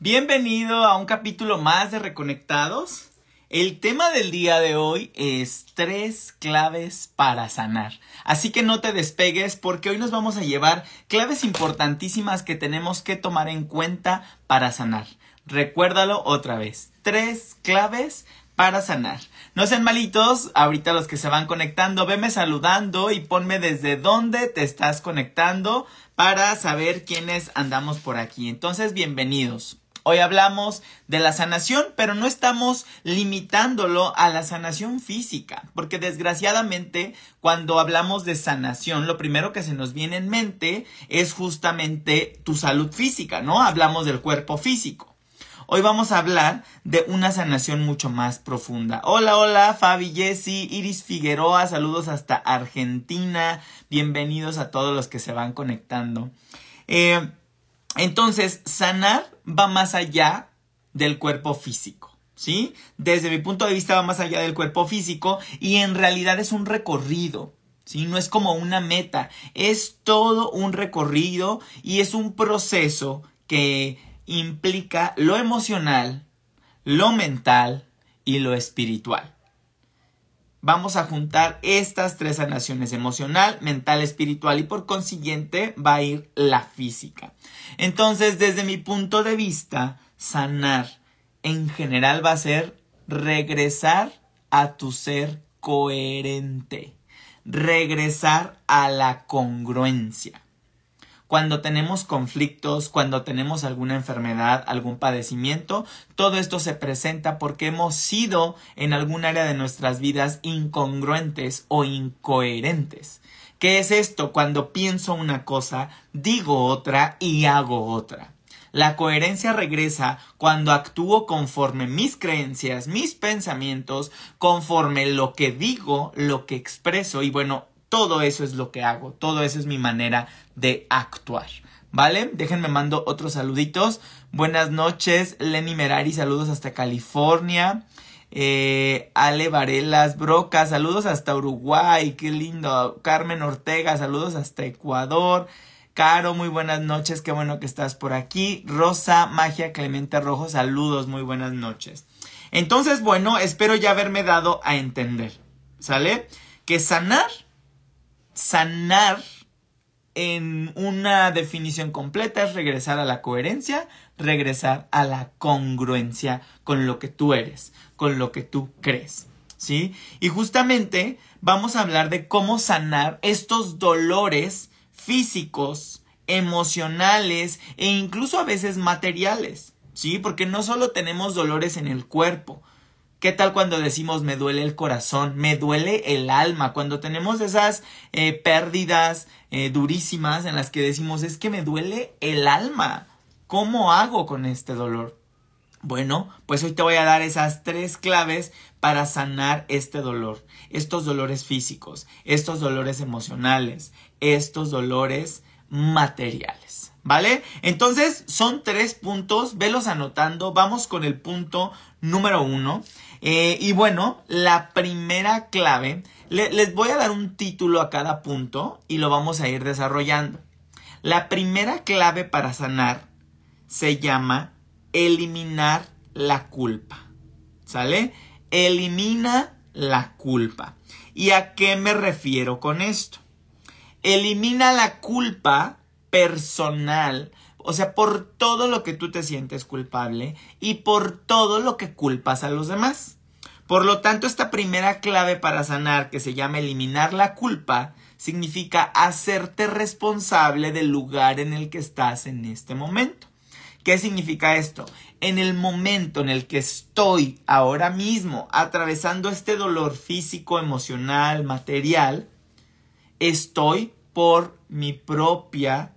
Bienvenido a un capítulo más de Reconectados. El tema del día de hoy es tres claves para sanar. Así que no te despegues porque hoy nos vamos a llevar claves importantísimas que tenemos que tomar en cuenta para sanar. Recuérdalo otra vez. Tres claves para sanar. No sean malitos, ahorita los que se van conectando, veme saludando y ponme desde dónde te estás conectando para saber quiénes andamos por aquí. Entonces, bienvenidos. Hoy hablamos de la sanación, pero no estamos limitándolo a la sanación física, porque desgraciadamente cuando hablamos de sanación, lo primero que se nos viene en mente es justamente tu salud física, ¿no? Hablamos del cuerpo físico. Hoy vamos a hablar de una sanación mucho más profunda. Hola, hola, Fabi, Jessy, Iris Figueroa, saludos hasta Argentina. Bienvenidos a todos los que se van conectando. Eh, entonces, sanar va más allá del cuerpo físico. ¿Sí? Desde mi punto de vista va más allá del cuerpo físico y en realidad es un recorrido. ¿Sí? No es como una meta, es todo un recorrido y es un proceso que implica lo emocional, lo mental y lo espiritual vamos a juntar estas tres sanaciones emocional, mental, espiritual y por consiguiente va a ir la física. Entonces, desde mi punto de vista, sanar en general va a ser regresar a tu ser coherente, regresar a la congruencia cuando tenemos conflictos, cuando tenemos alguna enfermedad, algún padecimiento, todo esto se presenta porque hemos sido en algún área de nuestras vidas incongruentes o incoherentes. ¿Qué es esto? Cuando pienso una cosa, digo otra y hago otra. La coherencia regresa cuando actúo conforme mis creencias, mis pensamientos, conforme lo que digo, lo que expreso y bueno, todo eso es lo que hago, todo eso es mi manera de actuar. ¿Vale? Déjenme mando otros saluditos. Buenas noches, Lenny Merari, saludos hasta California. Eh, Ale Varelas Broca, saludos hasta Uruguay, qué lindo. Carmen Ortega, saludos hasta Ecuador. Caro, muy buenas noches, qué bueno que estás por aquí. Rosa Magia Clemente Rojo, saludos, muy buenas noches. Entonces, bueno, espero ya haberme dado a entender, ¿sale? Que sanar sanar en una definición completa es regresar a la coherencia, regresar a la congruencia con lo que tú eres, con lo que tú crees. ¿Sí? Y justamente vamos a hablar de cómo sanar estos dolores físicos, emocionales e incluso a veces materiales. ¿Sí? Porque no solo tenemos dolores en el cuerpo, ¿Qué tal cuando decimos me duele el corazón, me duele el alma? Cuando tenemos esas eh, pérdidas eh, durísimas en las que decimos es que me duele el alma. ¿Cómo hago con este dolor? Bueno, pues hoy te voy a dar esas tres claves para sanar este dolor, estos dolores físicos, estos dolores emocionales, estos dolores materiales. ¿Vale? Entonces son tres puntos, velos anotando, vamos con el punto número uno. Eh, y bueno, la primera clave, les voy a dar un título a cada punto y lo vamos a ir desarrollando. La primera clave para sanar se llama eliminar la culpa. ¿Sale? Elimina la culpa. ¿Y a qué me refiero con esto? Elimina la culpa personal o sea, por todo lo que tú te sientes culpable y por todo lo que culpas a los demás. Por lo tanto, esta primera clave para sanar, que se llama eliminar la culpa, significa hacerte responsable del lugar en el que estás en este momento. ¿Qué significa esto? En el momento en el que estoy ahora mismo atravesando este dolor físico, emocional, material, estoy por mi propia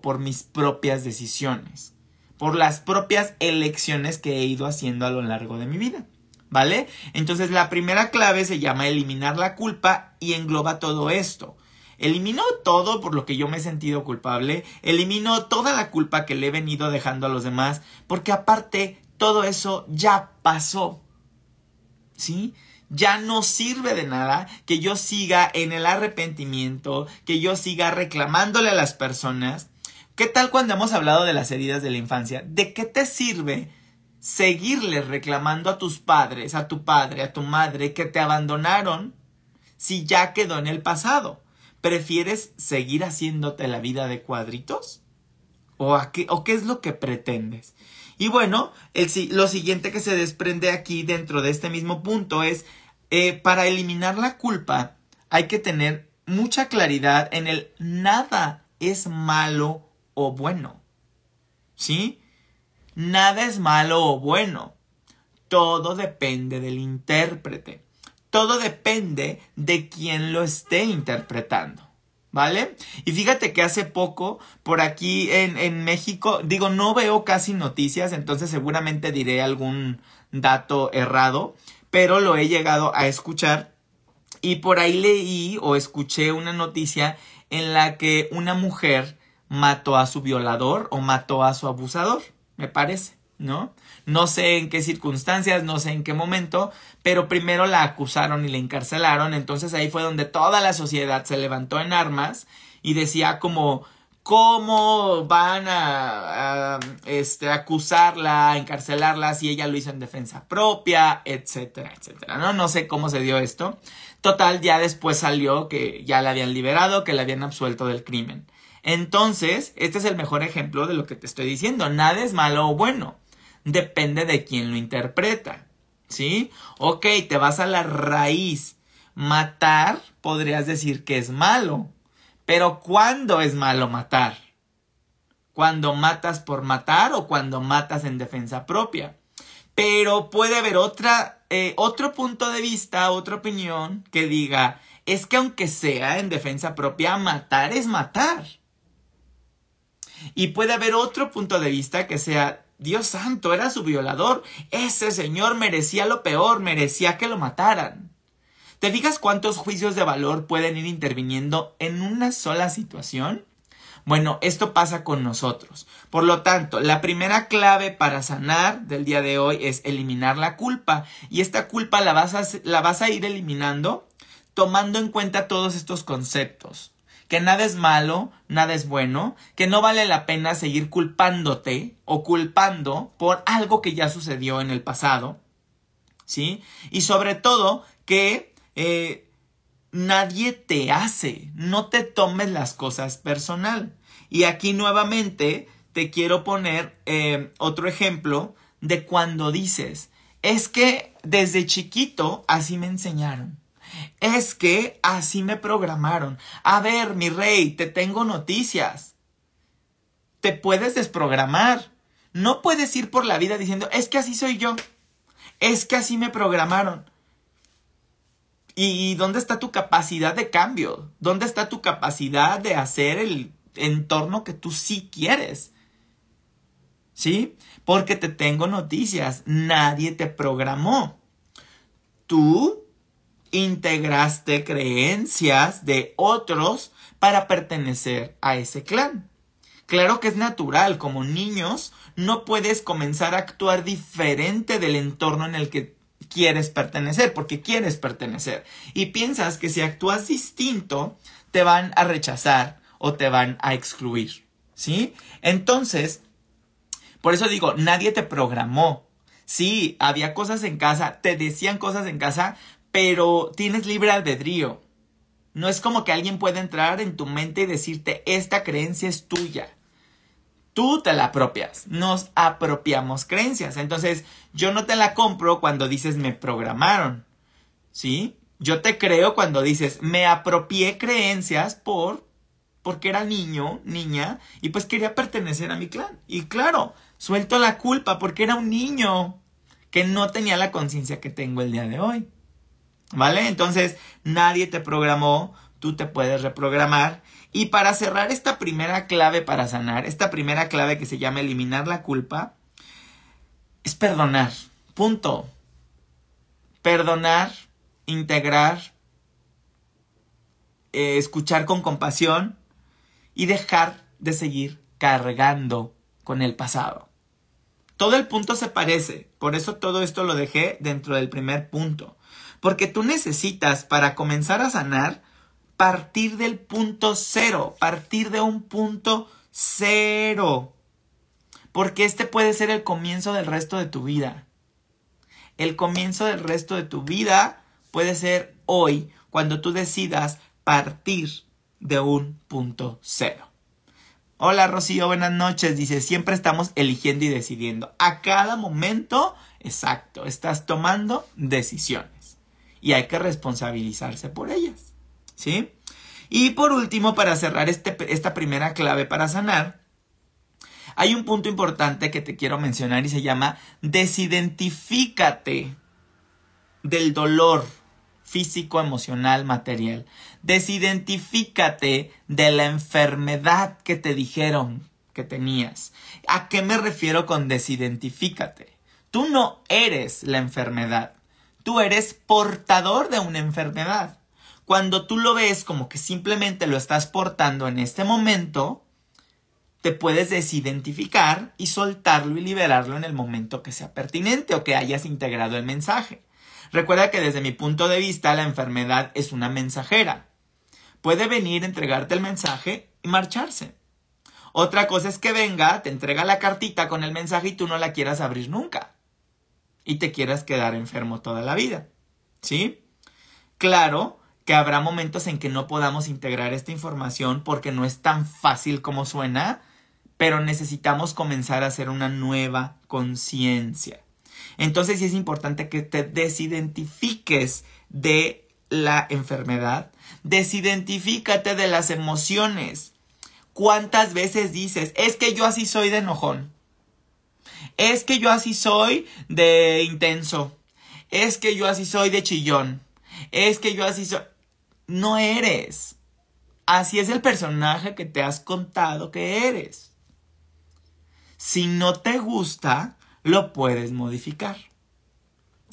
por mis propias decisiones, por las propias elecciones que he ido haciendo a lo largo de mi vida. ¿Vale? Entonces la primera clave se llama eliminar la culpa y engloba todo esto. Elimino todo por lo que yo me he sentido culpable, elimino toda la culpa que le he venido dejando a los demás, porque aparte todo eso ya pasó. ¿Sí? Ya no sirve de nada que yo siga en el arrepentimiento, que yo siga reclamándole a las personas ¿Qué tal cuando hemos hablado de las heridas de la infancia? ¿De qué te sirve seguirle reclamando a tus padres, a tu padre, a tu madre que te abandonaron si ya quedó en el pasado? ¿Prefieres seguir haciéndote la vida de cuadritos? ¿O, qué, o qué es lo que pretendes? Y bueno, el, lo siguiente que se desprende aquí dentro de este mismo punto es, eh, para eliminar la culpa hay que tener mucha claridad en el nada es malo o bueno. ¿Sí? Nada es malo o bueno. Todo depende del intérprete. Todo depende de quien lo esté interpretando. ¿Vale? Y fíjate que hace poco, por aquí en, en, México, digo, no veo casi noticias, entonces seguramente diré algún dato errado, pero lo he llegado a escuchar. Y por ahí leí o escuché una noticia en la que una mujer mató a su violador o mató a su abusador, me parece, ¿no? No sé en qué circunstancias, no sé en qué momento, pero primero la acusaron y la encarcelaron, entonces ahí fue donde toda la sociedad se levantó en armas y decía como cómo van a, este, acusarla, encarcelarla si ella lo hizo en defensa propia, etcétera, etcétera, ¿no? No sé cómo se dio esto. Total, ya después salió que ya la habían liberado, que la habían absuelto del crimen. Entonces, este es el mejor ejemplo de lo que te estoy diciendo. Nada es malo o bueno. Depende de quién lo interpreta. ¿Sí? Ok, te vas a la raíz. Matar, podrías decir que es malo. Pero ¿cuándo es malo matar? ¿Cuando matas por matar o cuando matas en defensa propia? Pero puede haber otra, eh, otro punto de vista, otra opinión que diga, es que aunque sea en defensa propia, matar es matar. Y puede haber otro punto de vista que sea, Dios santo, era su violador. Ese señor merecía lo peor, merecía que lo mataran. ¿Te fijas cuántos juicios de valor pueden ir interviniendo en una sola situación? Bueno, esto pasa con nosotros. Por lo tanto, la primera clave para sanar del día de hoy es eliminar la culpa. Y esta culpa la vas a, la vas a ir eliminando tomando en cuenta todos estos conceptos que nada es malo, nada es bueno, que no vale la pena seguir culpándote o culpando por algo que ya sucedió en el pasado, ¿sí? Y sobre todo que eh, nadie te hace, no te tomes las cosas personal. Y aquí nuevamente te quiero poner eh, otro ejemplo de cuando dices, es que desde chiquito así me enseñaron. Es que así me programaron. A ver, mi rey, te tengo noticias. Te puedes desprogramar. No puedes ir por la vida diciendo, es que así soy yo. Es que así me programaron. ¿Y dónde está tu capacidad de cambio? ¿Dónde está tu capacidad de hacer el entorno que tú sí quieres? ¿Sí? Porque te tengo noticias. Nadie te programó. Tú integraste creencias de otros para pertenecer a ese clan. Claro que es natural, como niños, no puedes comenzar a actuar diferente del entorno en el que quieres pertenecer, porque quieres pertenecer. Y piensas que si actúas distinto, te van a rechazar o te van a excluir. ¿Sí? Entonces, por eso digo, nadie te programó. Sí, había cosas en casa, te decían cosas en casa, pero tienes libre albedrío. No es como que alguien pueda entrar en tu mente y decirte, esta creencia es tuya. Tú te la apropias. Nos apropiamos creencias. Entonces, yo no te la compro cuando dices me programaron. ¿Sí? Yo te creo cuando dices me apropié creencias por porque era niño, niña, y pues quería pertenecer a mi clan. Y claro, suelto la culpa porque era un niño que no tenía la conciencia que tengo el día de hoy. ¿Vale? Entonces, nadie te programó, tú te puedes reprogramar. Y para cerrar esta primera clave para sanar, esta primera clave que se llama eliminar la culpa, es perdonar. Punto. Perdonar, integrar, eh, escuchar con compasión y dejar de seguir cargando con el pasado. Todo el punto se parece, por eso todo esto lo dejé dentro del primer punto. Porque tú necesitas para comenzar a sanar partir del punto cero, partir de un punto Cero. Porque este puede ser el comienzo del resto de tu vida. El comienzo del resto de tu vida puede ser hoy, cuando tú decidas partir de un punto cero. Hola Rocío, buenas noches. Dice, siempre estamos eligiendo y decidiendo. A cada momento, exacto, estás tomando decisiones. Y hay que responsabilizarse por ellas. ¿Sí? Y por último, para cerrar este, esta primera clave para sanar, hay un punto importante que te quiero mencionar y se llama desidentifícate del dolor físico, emocional, material. Desidentifícate de la enfermedad que te dijeron que tenías. ¿A qué me refiero con desidentifícate? Tú no eres la enfermedad. Tú eres portador de una enfermedad. Cuando tú lo ves como que simplemente lo estás portando en este momento, te puedes desidentificar y soltarlo y liberarlo en el momento que sea pertinente o que hayas integrado el mensaje. Recuerda que desde mi punto de vista la enfermedad es una mensajera. Puede venir, entregarte el mensaje y marcharse. Otra cosa es que venga, te entrega la cartita con el mensaje y tú no la quieras abrir nunca. Y te quieras quedar enfermo toda la vida. ¿Sí? Claro que habrá momentos en que no podamos integrar esta información porque no es tan fácil como suena pero necesitamos comenzar a hacer una nueva conciencia. Entonces sí es importante que te desidentifiques de la enfermedad, desidentifícate de las emociones. ¿Cuántas veces dices, es que yo así soy de enojón? Es que yo así soy de intenso. Es que yo así soy de chillón. Es que yo así soy... No eres. Así es el personaje que te has contado que eres. Si no te gusta, lo puedes modificar.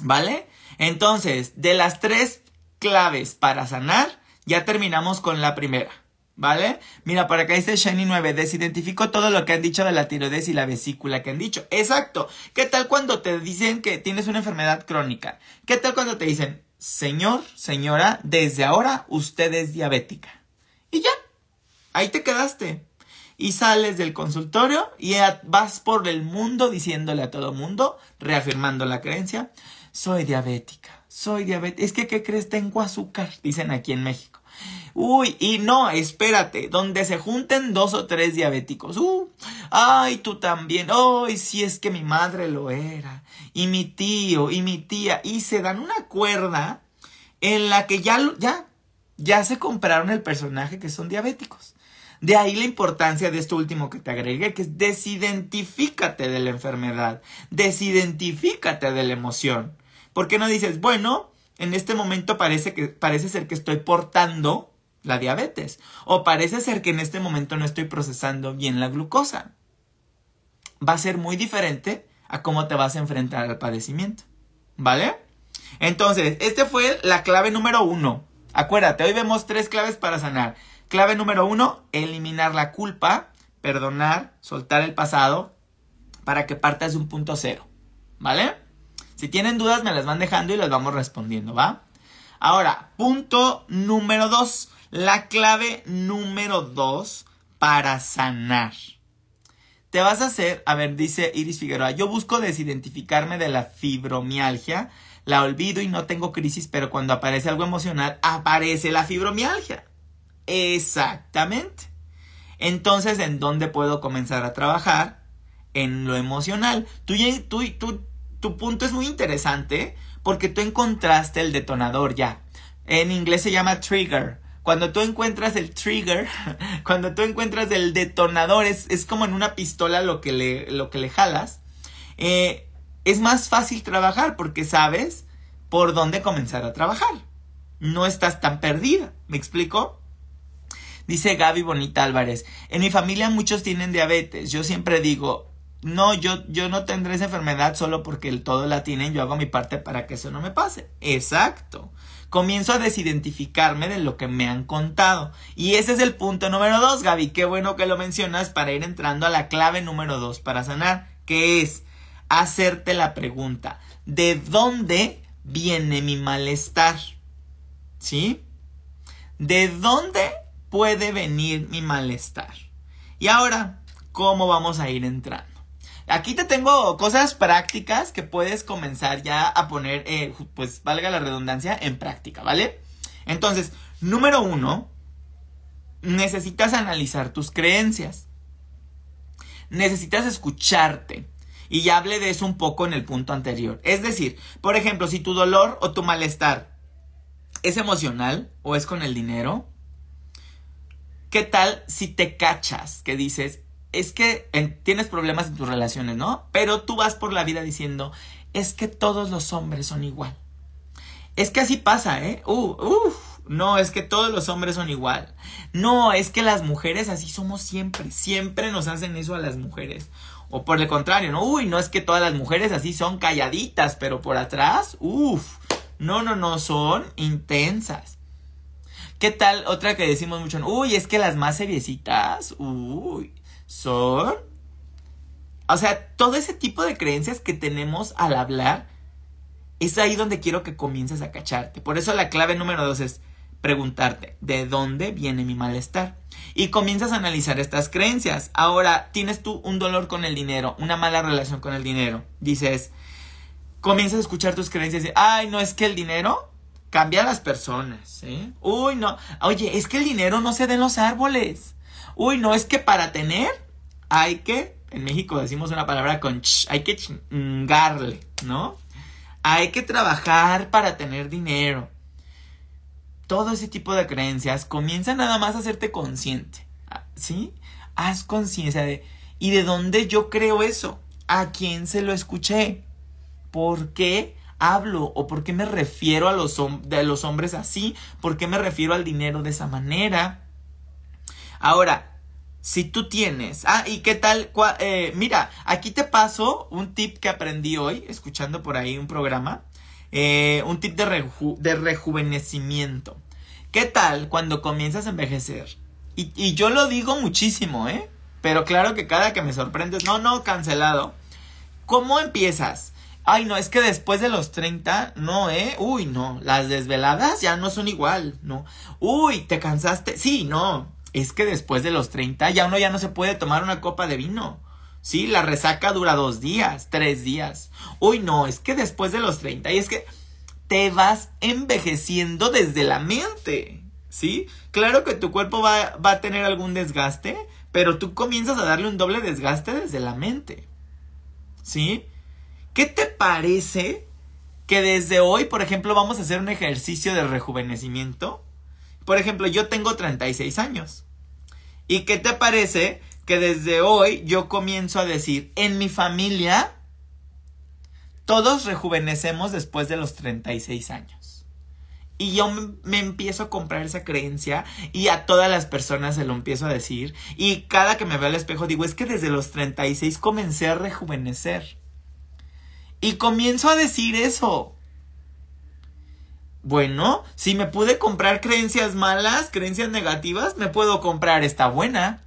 ¿Vale? Entonces, de las tres claves para sanar, ya terminamos con la primera. ¿Vale? Mira, por acá dice Shiny 9, desidentifico todo lo que han dicho de la tiroides y la vesícula que han dicho. Exacto. ¿Qué tal cuando te dicen que tienes una enfermedad crónica? ¿Qué tal cuando te dicen, señor, señora, desde ahora usted es diabética? Y ya, ahí te quedaste y sales del consultorio y vas por el mundo diciéndole a todo mundo, reafirmando la creencia, soy diabética, soy diabética. Es que, ¿qué crees? Tengo azúcar, dicen aquí en México. Uy, y no, espérate, donde se junten dos o tres diabéticos. Uh, ay, tú también. Ay, si es que mi madre lo era. Y mi tío, y mi tía. Y se dan una cuerda en la que ya, ya, ya se compraron el personaje que son diabéticos. De ahí la importancia de esto último que te agregué, que es desidentifícate de la enfermedad, desidentifícate de la emoción. ¿Por qué no dices, bueno, en este momento parece, que, parece ser que estoy portando la diabetes o parece ser que en este momento no estoy procesando bien la glucosa? Va a ser muy diferente a cómo te vas a enfrentar al padecimiento. ¿Vale? Entonces, este fue la clave número uno. Acuérdate, hoy vemos tres claves para sanar. Clave número uno, eliminar la culpa, perdonar, soltar el pasado para que partas de un punto cero. ¿Vale? Si tienen dudas me las van dejando y las vamos respondiendo, ¿va? Ahora, punto número dos. La clave número dos para sanar. Te vas a hacer, a ver, dice Iris Figueroa, yo busco desidentificarme de la fibromialgia, la olvido y no tengo crisis, pero cuando aparece algo emocional, aparece la fibromialgia. Exactamente. Entonces, ¿en dónde puedo comenzar a trabajar? En lo emocional. Tú, tú, tu punto es muy interesante porque tú encontraste el detonador ya. En inglés se llama trigger. Cuando tú encuentras el trigger, cuando tú encuentras el detonador, es, es como en una pistola lo que le, lo que le jalas. Eh, es más fácil trabajar porque sabes por dónde comenzar a trabajar. No estás tan perdida. ¿Me explico? Dice Gaby Bonita Álvarez, en mi familia muchos tienen diabetes. Yo siempre digo, no, yo, yo no tendré esa enfermedad solo porque el todo la tienen, yo hago mi parte para que eso no me pase. Exacto. Comienzo a desidentificarme de lo que me han contado. Y ese es el punto número dos, Gaby. Qué bueno que lo mencionas para ir entrando a la clave número dos para sanar, que es hacerte la pregunta, ¿de dónde viene mi malestar? ¿Sí? ¿De dónde puede venir mi malestar. Y ahora, ¿cómo vamos a ir entrando? Aquí te tengo cosas prácticas que puedes comenzar ya a poner, eh, pues valga la redundancia, en práctica, ¿vale? Entonces, número uno, necesitas analizar tus creencias. Necesitas escucharte. Y ya hablé de eso un poco en el punto anterior. Es decir, por ejemplo, si tu dolor o tu malestar es emocional o es con el dinero, ¿qué tal si te cachas que dices, es que tienes problemas en tus relaciones, ¿no? Pero tú vas por la vida diciendo, es que todos los hombres son igual. Es que así pasa, ¿eh? Uh, uh, no, es que todos los hombres son igual. No, es que las mujeres así somos siempre. Siempre nos hacen eso a las mujeres. O por el contrario, ¿no? Uy, no es que todas las mujeres así son calladitas, pero por atrás, uff. No, no, no, son intensas. ¿Qué tal otra que decimos mucho? Uy, es que las más seriecitas, uy, son... O sea, todo ese tipo de creencias que tenemos al hablar, es ahí donde quiero que comiences a cacharte. Por eso la clave número dos es preguntarte, ¿de dónde viene mi malestar? Y comienzas a analizar estas creencias. Ahora, tienes tú un dolor con el dinero, una mala relación con el dinero. Dices, comienzas a escuchar tus creencias y, ay, no es que el dinero cambia a las personas, ¿eh? Uy, no, oye, es que el dinero no se da en los árboles. Uy, no, es que para tener hay que, en México decimos una palabra con ch, hay que chingarle, ¿no? Hay que trabajar para tener dinero. Todo ese tipo de creencias comienza nada más a hacerte consciente, ¿sí? Haz conciencia de, ¿y de dónde yo creo eso? ¿A quién se lo escuché? ¿Por qué hablo? ¿O por qué me refiero a los, de los hombres así? ¿Por qué me refiero al dinero de esa manera? Ahora, si tú tienes, ah, ¿y qué tal? Eh, mira, aquí te paso un tip que aprendí hoy, escuchando por ahí un programa, eh, un tip de, de rejuvenecimiento. ¿Qué tal cuando comienzas a envejecer? Y, y yo lo digo muchísimo, ¿eh? Pero claro que cada que me sorprendes, no, no, cancelado. ¿Cómo empiezas? Ay, no, es que después de los 30, no, ¿eh? Uy, no, las desveladas ya no son igual, ¿no? Uy, ¿te cansaste? Sí, no, es que después de los 30 ya uno ya no se puede tomar una copa de vino. Sí, la resaca dura dos días, tres días. Uy, no, es que después de los 30, y es que te vas envejeciendo desde la mente. ¿Sí? Claro que tu cuerpo va, va a tener algún desgaste, pero tú comienzas a darle un doble desgaste desde la mente. ¿Sí? ¿Qué te parece que desde hoy, por ejemplo, vamos a hacer un ejercicio de rejuvenecimiento? Por ejemplo, yo tengo 36 años. ¿Y qué te parece que desde hoy yo comienzo a decir, en mi familia, todos rejuvenecemos después de los 36 años? Y yo me empiezo a comprar esa creencia y a todas las personas se lo empiezo a decir. Y cada que me veo al espejo digo, es que desde los 36 comencé a rejuvenecer. Y comienzo a decir eso. Bueno, si me pude comprar creencias malas, creencias negativas, me puedo comprar esta buena.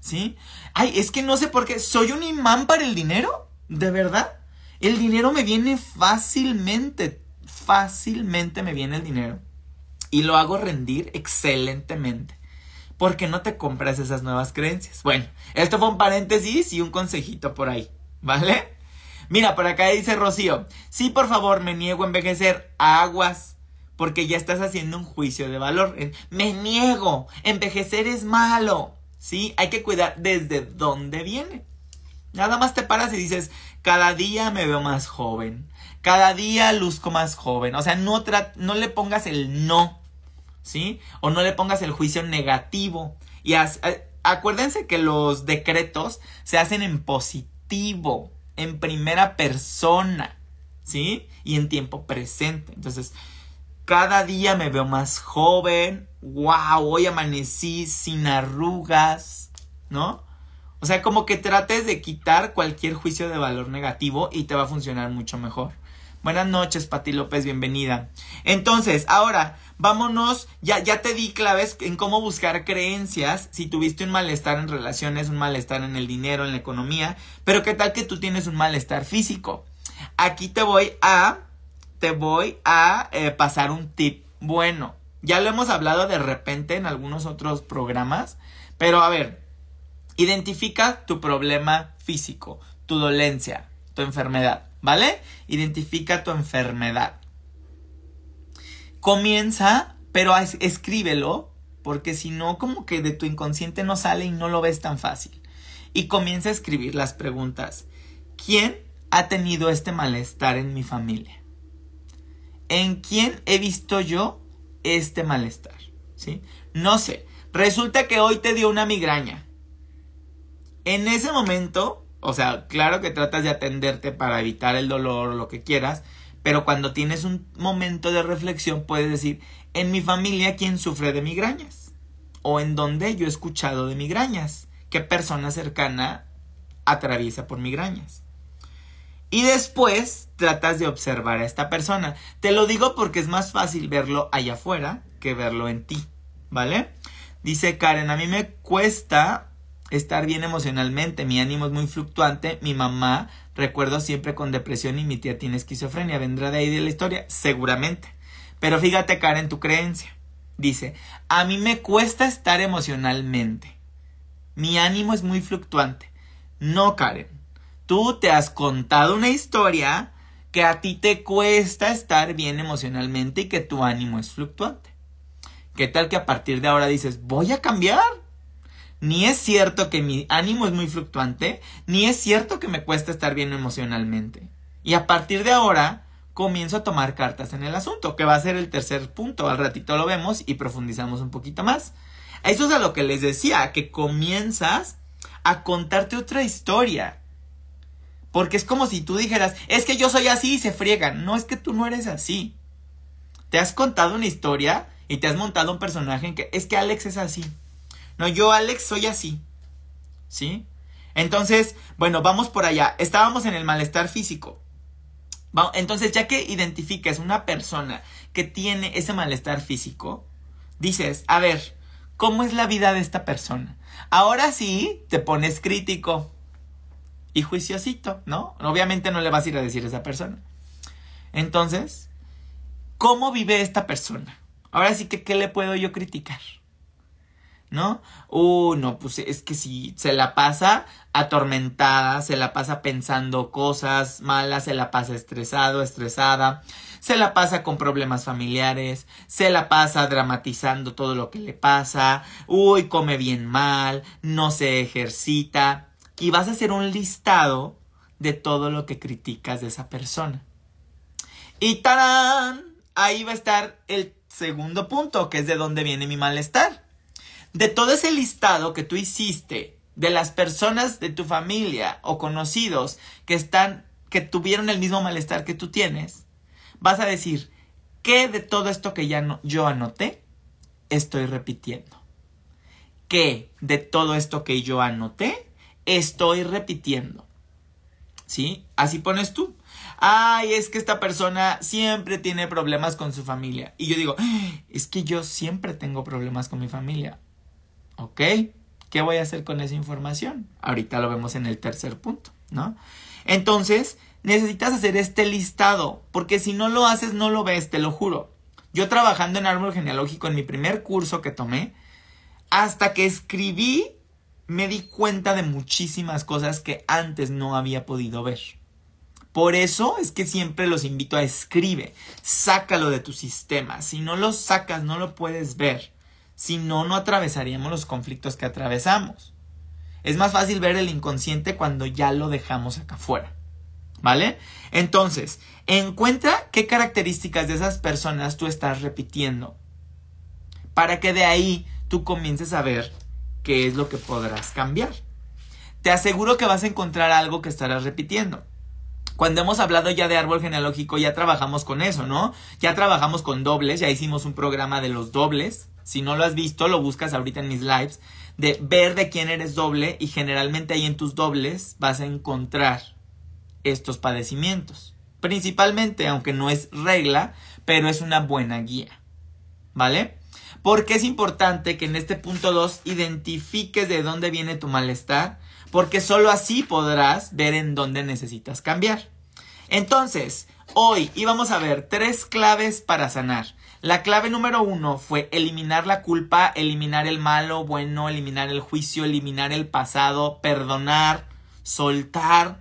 ¿Sí? Ay, es que no sé por qué. ¿Soy un imán para el dinero? ¿De verdad? El dinero me viene fácilmente. Fácilmente me viene el dinero. Y lo hago rendir excelentemente. ¿Por qué no te compras esas nuevas creencias? Bueno, esto fue un paréntesis y un consejito por ahí. ¿Vale? Mira, por acá dice Rocío, sí, por favor, me niego a envejecer. Aguas, porque ya estás haciendo un juicio de valor. Me niego, envejecer es malo. Sí, hay que cuidar desde dónde viene. Nada más te paras y dices, cada día me veo más joven. Cada día luzco más joven. O sea, no, no le pongas el no. ¿Sí? O no le pongas el juicio negativo. Y acuérdense que los decretos se hacen en positivo en primera persona, ¿sí? Y en tiempo presente. Entonces, cada día me veo más joven. ¡Wow! Hoy amanecí sin arrugas, ¿no? O sea, como que trates de quitar cualquier juicio de valor negativo y te va a funcionar mucho mejor. Buenas noches, Pati López, bienvenida. Entonces, ahora, vámonos, ya, ya te di claves en cómo buscar creencias si tuviste un malestar en relaciones, un malestar en el dinero, en la economía, pero qué tal que tú tienes un malestar físico. Aquí te voy a, te voy a eh, pasar un tip bueno. Ya lo hemos hablado de repente en algunos otros programas, pero a ver, Identifica tu problema físico, tu dolencia, tu enfermedad, ¿vale? Identifica tu enfermedad. Comienza, pero escríbelo, porque si no, como que de tu inconsciente no sale y no lo ves tan fácil. Y comienza a escribir las preguntas. ¿Quién ha tenido este malestar en mi familia? ¿En quién he visto yo este malestar? ¿Sí? No sé. Resulta que hoy te dio una migraña. En ese momento, o sea, claro que tratas de atenderte para evitar el dolor o lo que quieras, pero cuando tienes un momento de reflexión puedes decir, en mi familia, ¿quién sufre de migrañas? O en dónde yo he escuchado de migrañas. ¿Qué persona cercana atraviesa por migrañas? Y después tratas de observar a esta persona. Te lo digo porque es más fácil verlo allá afuera que verlo en ti, ¿vale? Dice Karen, a mí me cuesta estar bien emocionalmente, mi ánimo es muy fluctuante, mi mamá recuerdo siempre con depresión y mi tía tiene esquizofrenia, ¿vendrá de ahí de la historia? Seguramente. Pero fíjate Karen, tu creencia. Dice, a mí me cuesta estar emocionalmente. Mi ánimo es muy fluctuante. No, Karen. Tú te has contado una historia que a ti te cuesta estar bien emocionalmente y que tu ánimo es fluctuante. ¿Qué tal que a partir de ahora dices, voy a cambiar? Ni es cierto que mi ánimo es muy fluctuante, ni es cierto que me cuesta estar bien emocionalmente. Y a partir de ahora comienzo a tomar cartas en el asunto, que va a ser el tercer punto. Al ratito lo vemos y profundizamos un poquito más. Eso es a lo que les decía, que comienzas a contarte otra historia. Porque es como si tú dijeras, es que yo soy así y se friegan. No es que tú no eres así. Te has contado una historia y te has montado un personaje en que es que Alex es así. No, yo Alex soy así. ¿Sí? Entonces, bueno, vamos por allá. Estábamos en el malestar físico. Entonces, ya que identificas una persona que tiene ese malestar físico, dices, a ver, ¿cómo es la vida de esta persona? Ahora sí te pones crítico y juiciosito, ¿no? Obviamente no le vas a ir a decir a esa persona. Entonces, ¿cómo vive esta persona? Ahora sí que, ¿qué le puedo yo criticar? ¿No? Uh, no, pues es que si se la pasa atormentada, se la pasa pensando cosas malas, se la pasa estresado, estresada, se la pasa con problemas familiares, se la pasa dramatizando todo lo que le pasa, uy, come bien mal, no se ejercita, y vas a hacer un listado de todo lo que criticas de esa persona. Y tarán, ahí va a estar el segundo punto, que es de dónde viene mi malestar. De todo ese listado que tú hiciste de las personas de tu familia o conocidos que están que tuvieron el mismo malestar que tú tienes, vas a decir, ¿qué de todo esto que ya no, yo anoté estoy repitiendo? ¿Qué de todo esto que yo anoté estoy repitiendo? ¿Sí? Así pones tú ay, es que esta persona siempre tiene problemas con su familia. Y yo digo, es que yo siempre tengo problemas con mi familia. ¿Ok? ¿Qué voy a hacer con esa información? Ahorita lo vemos en el tercer punto, ¿no? Entonces, necesitas hacer este listado, porque si no lo haces, no lo ves, te lo juro. Yo trabajando en árbol genealógico en mi primer curso que tomé, hasta que escribí, me di cuenta de muchísimas cosas que antes no había podido ver. Por eso es que siempre los invito a escribe, sácalo de tu sistema. Si no lo sacas, no lo puedes ver. Si no, no atravesaríamos los conflictos que atravesamos. Es más fácil ver el inconsciente cuando ya lo dejamos acá afuera. ¿Vale? Entonces, encuentra qué características de esas personas tú estás repitiendo. Para que de ahí tú comiences a ver qué es lo que podrás cambiar. Te aseguro que vas a encontrar algo que estarás repitiendo cuando hemos hablado ya de árbol genealógico, ya trabajamos con eso, ¿no? Ya trabajamos con dobles, ya hicimos un programa de los dobles. Si no lo has visto, lo buscas ahorita en mis lives, de ver de quién eres doble y generalmente ahí en tus dobles vas a encontrar estos padecimientos. Principalmente, aunque no es regla, pero es una buena guía. ¿Vale? Porque es importante que en este punto 2 identifiques de dónde viene tu malestar porque solo así podrás ver en dónde necesitas cambiar. Entonces, hoy íbamos a ver tres claves para sanar. La clave número uno fue eliminar la culpa, eliminar el malo, bueno, eliminar el juicio, eliminar el pasado, perdonar, soltar,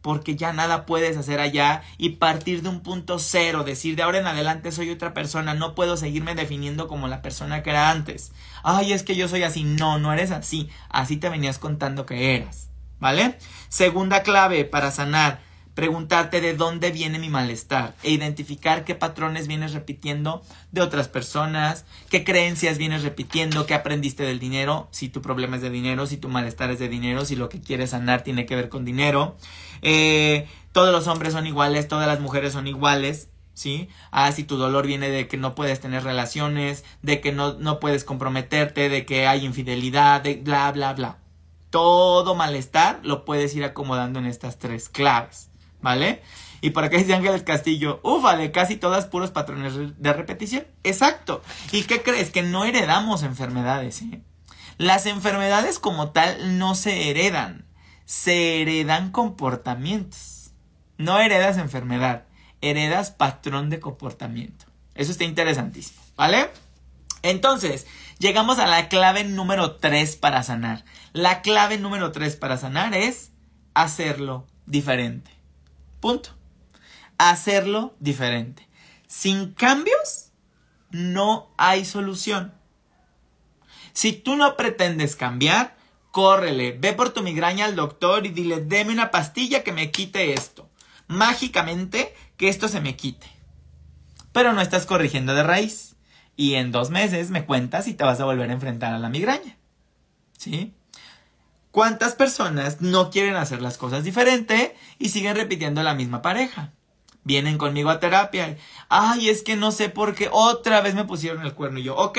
porque ya nada puedes hacer allá y partir de un punto cero, decir de ahora en adelante soy otra persona, no puedo seguirme definiendo como la persona que era antes. Ay, es que yo soy así. No, no eres así. Así te venías contando que eras. ¿Vale? Segunda clave para sanar preguntarte de dónde viene mi malestar e identificar qué patrones vienes repitiendo de otras personas, qué creencias vienes repitiendo, qué aprendiste del dinero, si tu problema es de dinero, si tu malestar es de dinero, si lo que quieres sanar tiene que ver con dinero. Eh, todos los hombres son iguales, todas las mujeres son iguales. ¿Sí? Ah, si tu dolor viene de que no puedes tener relaciones, de que no, no puedes comprometerte, de que hay infidelidad, de bla, bla, bla. Todo malestar lo puedes ir acomodando en estas tres claves. ¿Vale? Y por acá dice Ángeles Castillo, de casi todas puros patrones de repetición. Exacto. ¿Y qué crees? Que no heredamos enfermedades, ¿eh? Las enfermedades como tal no se heredan, se heredan comportamientos. No heredas enfermedad, heredas patrón de comportamiento. Eso está interesantísimo, ¿vale? Entonces, llegamos a la clave número 3 para sanar. La clave número 3 para sanar es hacerlo diferente. Punto. Hacerlo diferente. Sin cambios, no hay solución. Si tú no pretendes cambiar, córrele, ve por tu migraña al doctor y dile, deme una pastilla que me quite esto. Mágicamente, que esto se me quite. Pero no estás corrigiendo de raíz. Y en dos meses me cuentas y te vas a volver a enfrentar a la migraña. ¿Sí? ¿Cuántas personas no quieren hacer las cosas diferente y siguen repitiendo la misma pareja? Vienen conmigo a terapia. Ay, es que no sé por qué otra vez me pusieron el cuerno. Y yo, ok,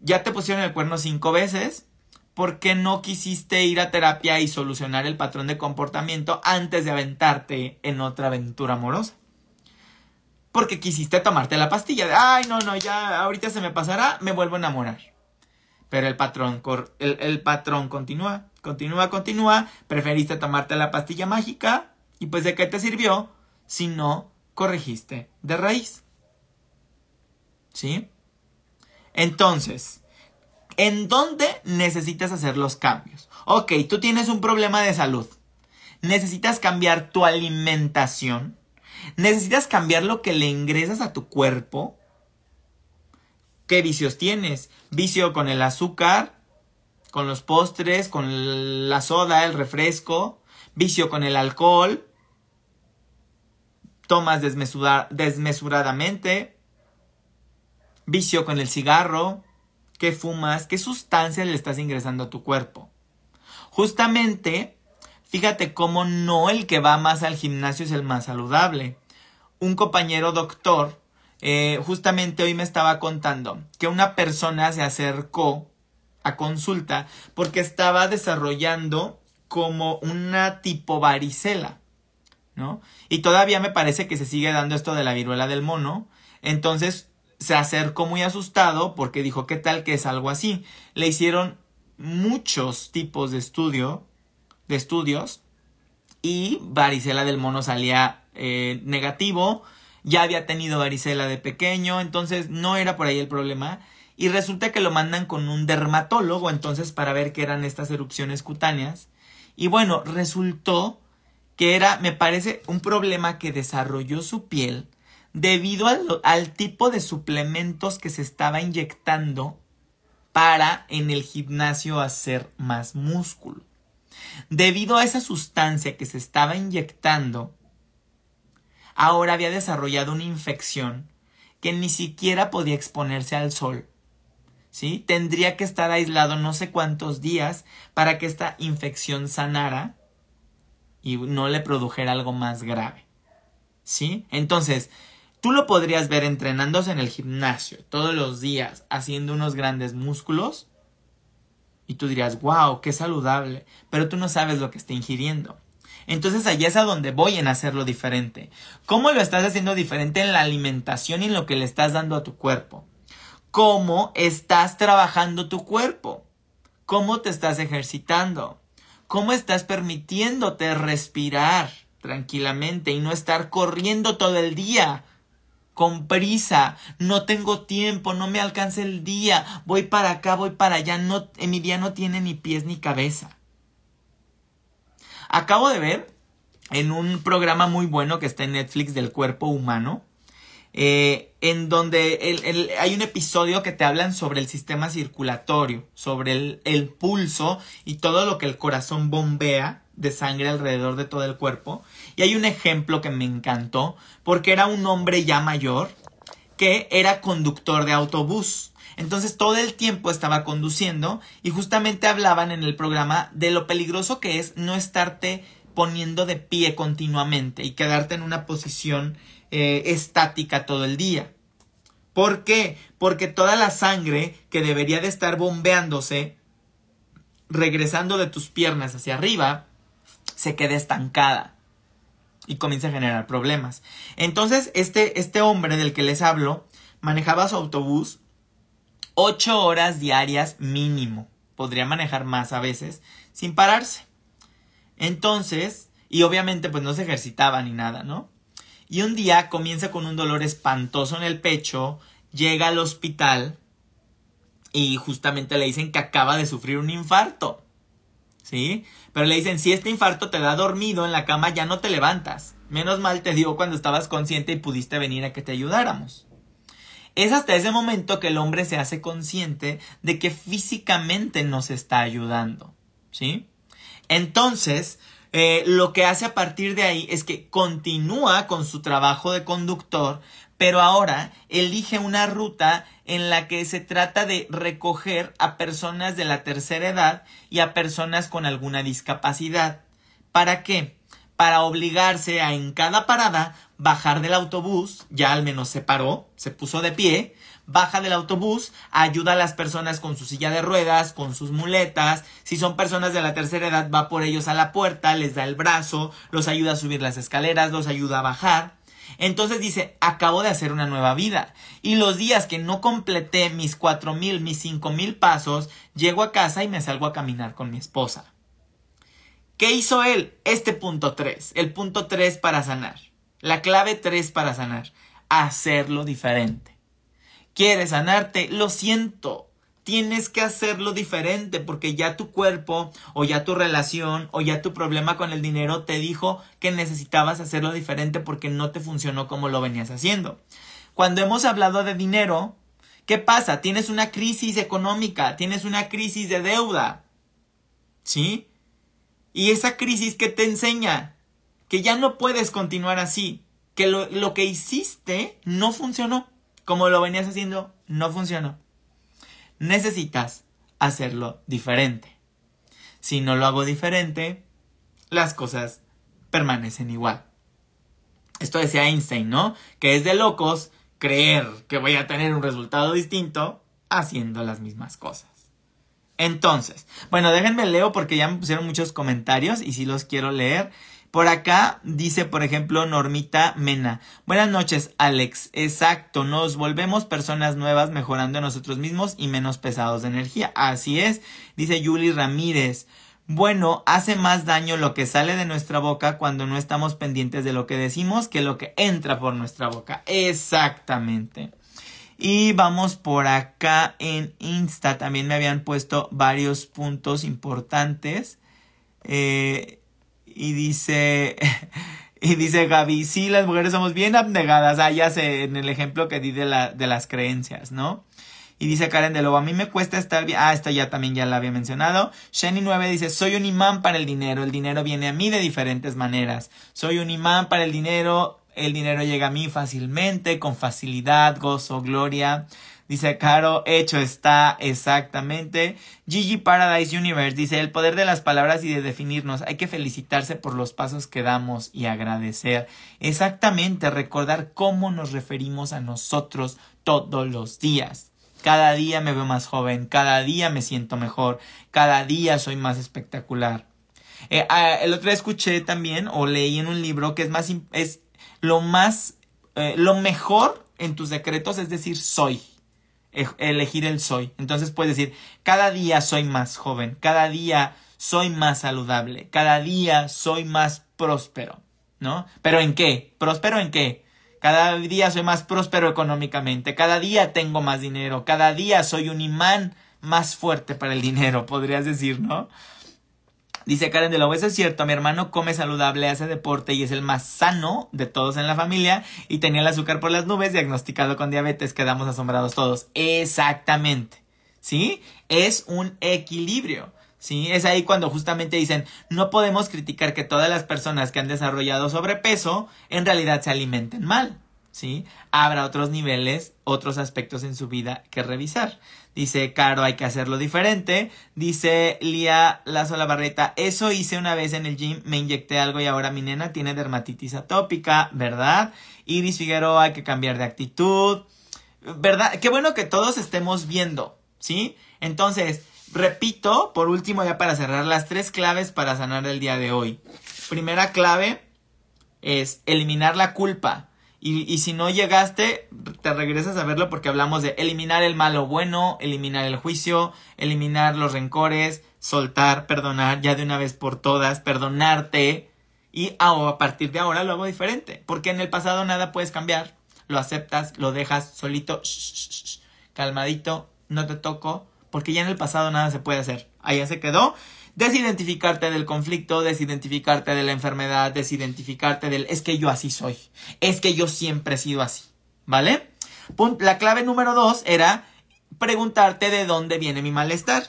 ya te pusieron el cuerno cinco veces. ¿Por qué no quisiste ir a terapia y solucionar el patrón de comportamiento antes de aventarte en otra aventura amorosa? Porque quisiste tomarte la pastilla de, ay, no, no, ya ahorita se me pasará, me vuelvo a enamorar. Pero el patrón, el patrón continúa continúa, continúa, preferiste tomarte la pastilla mágica y pues de qué te sirvió si no corregiste de raíz. ¿Sí? Entonces, ¿en dónde necesitas hacer los cambios? Ok, tú tienes un problema de salud. Necesitas cambiar tu alimentación. Necesitas cambiar lo que le ingresas a tu cuerpo. ¿Qué vicios tienes? Vicio con el azúcar, con los postres, con la soda, el refresco, vicio con el alcohol, tomas desmesuradamente, vicio con el cigarro, qué fumas, qué sustancias le estás ingresando a tu cuerpo. Justamente, fíjate cómo no el que va más al gimnasio es el más saludable. Un compañero doctor eh, justamente hoy me estaba contando que una persona se acercó consulta porque estaba desarrollando como una tipo varicela, ¿no? Y todavía me parece que se sigue dando esto de la viruela del mono. Entonces se acercó muy asustado porque dijo, ¿qué tal que es algo así? Le hicieron muchos tipos de estudio, de estudios, y varicela del mono salía eh, negativo, ya había tenido varicela de pequeño, entonces no era por ahí el problema y resulta que lo mandan con un dermatólogo entonces para ver qué eran estas erupciones cutáneas. Y bueno, resultó que era, me parece, un problema que desarrolló su piel debido al, al tipo de suplementos que se estaba inyectando para en el gimnasio hacer más músculo. Debido a esa sustancia que se estaba inyectando, ahora había desarrollado una infección que ni siquiera podía exponerse al sol ¿sí? Tendría que estar aislado no sé cuántos días para que esta infección sanara y no le produjera algo más grave. ¿Sí? Entonces, tú lo podrías ver entrenándose en el gimnasio todos los días, haciendo unos grandes músculos, y tú dirías, wow, qué saludable, pero tú no sabes lo que está ingiriendo. Entonces allá es a donde voy en hacerlo diferente. ¿Cómo lo estás haciendo diferente en la alimentación y en lo que le estás dando a tu cuerpo? Cómo estás trabajando tu cuerpo, cómo te estás ejercitando, cómo estás permitiéndote respirar tranquilamente y no estar corriendo todo el día con prisa, no tengo tiempo, no me alcanza el día, voy para acá, voy para allá, no, en mi día no tiene ni pies ni cabeza. Acabo de ver en un programa muy bueno que está en Netflix del cuerpo humano, eh, en donde hay un episodio que te hablan sobre el sistema circulatorio, sobre el, el, pulso y todo lo que el corazón bombea de sangre alrededor de todo el cuerpo. Y hay un ejemplo que me encantó, porque era un hombre ya mayor que era conductor de autobús. Entonces todo el tiempo estaba conduciendo y justamente hablaban en el programa de lo peligroso que es no estarte poniendo de pie continuamente y quedarte en una posición eh, estática todo el día. ¿Por qué? Porque toda la sangre que debería de estar bombeándose, regresando de tus piernas hacia arriba, se queda estancada y comienza a generar problemas. Entonces, este, este hombre del que les hablo manejaba su autobús ocho horas diarias mínimo. Podría manejar más a veces sin pararse. Entonces, y obviamente pues no se ejercitaba ni nada, ¿no? Y un día comienza con un dolor espantoso en el pecho, llega al hospital y justamente le dicen que acaba de sufrir un infarto. ¿Sí? Pero le dicen, si este infarto te da dormido en la cama, ya no te levantas. Menos mal te dio cuando estabas consciente y pudiste venir a que te ayudáramos. Es hasta ese momento que el hombre se hace consciente de que físicamente nos está ayudando. ¿Sí? Entonces, eh, lo que hace a partir de ahí es que continúa con su trabajo de conductor, pero ahora elige una ruta en la que se trata de recoger a personas de la tercera edad y a personas con alguna discapacidad. ¿Para qué? Para obligarse a en cada parada bajar del autobús, ya al menos se paró, se puso de pie, baja del autobús, ayuda a las personas con su silla de ruedas, con sus muletas. Si son personas de la tercera edad, va por ellos a la puerta, les da el brazo, los ayuda a subir las escaleras, los ayuda a bajar. Entonces dice, acabo de hacer una nueva vida. Y los días que no completé mis cuatro mil, mis cinco mil pasos, llego a casa y me salgo a caminar con mi esposa. ¿Qué hizo él? Este punto 3, el punto 3 para sanar. La clave 3 para sanar. Hacerlo diferente quieres sanarte, lo siento. Tienes que hacerlo diferente porque ya tu cuerpo o ya tu relación o ya tu problema con el dinero te dijo que necesitabas hacerlo diferente porque no te funcionó como lo venías haciendo. Cuando hemos hablado de dinero, ¿qué pasa? Tienes una crisis económica, tienes una crisis de deuda. ¿Sí? Y esa crisis que te enseña que ya no puedes continuar así, que lo, lo que hiciste no funcionó como lo venías haciendo, no funcionó. Necesitas hacerlo diferente. Si no lo hago diferente, las cosas permanecen igual. Esto decía Einstein, ¿no? Que es de locos creer que voy a tener un resultado distinto haciendo las mismas cosas. Entonces, bueno, déjenme leo porque ya me pusieron muchos comentarios y si los quiero leer. Por acá dice, por ejemplo, Normita Mena. Buenas noches, Alex. Exacto, nos volvemos personas nuevas mejorando nosotros mismos y menos pesados de energía. Así es, dice Yuli Ramírez. Bueno, hace más daño lo que sale de nuestra boca cuando no estamos pendientes de lo que decimos que lo que entra por nuestra boca. Exactamente. Y vamos por acá en Insta. También me habían puesto varios puntos importantes. Eh, y dice, y dice Gaby, sí, las mujeres somos bien abnegadas. Ah, ya sé, en el ejemplo que di de, la, de las creencias, ¿no? Y dice Karen de Lobo, a mí me cuesta estar bien. Ah, esta ya también ya la había mencionado. Shani 9 dice, soy un imán para el dinero. El dinero viene a mí de diferentes maneras. Soy un imán para el dinero. El dinero llega a mí fácilmente, con facilidad, gozo, gloria. Dice Caro, hecho está exactamente. Gigi Paradise Universe dice, el poder de las palabras y de definirnos. Hay que felicitarse por los pasos que damos y agradecer. Exactamente, recordar cómo nos referimos a nosotros todos los días. Cada día me veo más joven, cada día me siento mejor, cada día soy más espectacular. Eh, ah, el otro día escuché también o leí en un libro que es más, es lo más, eh, lo mejor en tus decretos es decir soy elegir el soy. Entonces puedes decir, cada día soy más joven, cada día soy más saludable, cada día soy más próspero, ¿no? Pero ¿en qué? ¿Próspero en qué? cada día soy más próspero económicamente, cada día tengo más dinero, cada día soy un imán más fuerte para el dinero, podrías decir, ¿no? Dice Karen de la es cierto, mi hermano come saludable, hace deporte y es el más sano de todos en la familia y tenía el azúcar por las nubes, diagnosticado con diabetes, quedamos asombrados todos. Exactamente. ¿Sí? Es un equilibrio. ¿Sí? Es ahí cuando justamente dicen, no podemos criticar que todas las personas que han desarrollado sobrepeso en realidad se alimenten mal. ¿Sí? Habrá otros niveles, otros aspectos en su vida que revisar. Dice Caro, hay que hacerlo diferente. Dice Lía Lazo La Barreta, eso hice una vez en el gym, me inyecté algo y ahora mi nena tiene dermatitis atópica, ¿verdad? Iris Figueroa, hay que cambiar de actitud. ¿Verdad? Qué bueno que todos estemos viendo, ¿sí? Entonces, repito, por último, ya para cerrar, las tres claves para sanar el día de hoy. Primera clave es eliminar la culpa. Y, si no llegaste, te regresas a verlo porque hablamos de eliminar el malo bueno, eliminar el juicio, eliminar los rencores, soltar, perdonar ya de una vez por todas, perdonarte. Y a partir de ahora lo hago diferente. Porque en el pasado nada puedes cambiar. Lo aceptas, lo dejas solito, calmadito, no te toco. Porque ya en el pasado nada se puede hacer. Ya se quedó desidentificarte del conflicto, desidentificarte de la enfermedad, desidentificarte del es que yo así soy, es que yo siempre he sido así, ¿vale? La clave número dos era preguntarte de dónde viene mi malestar.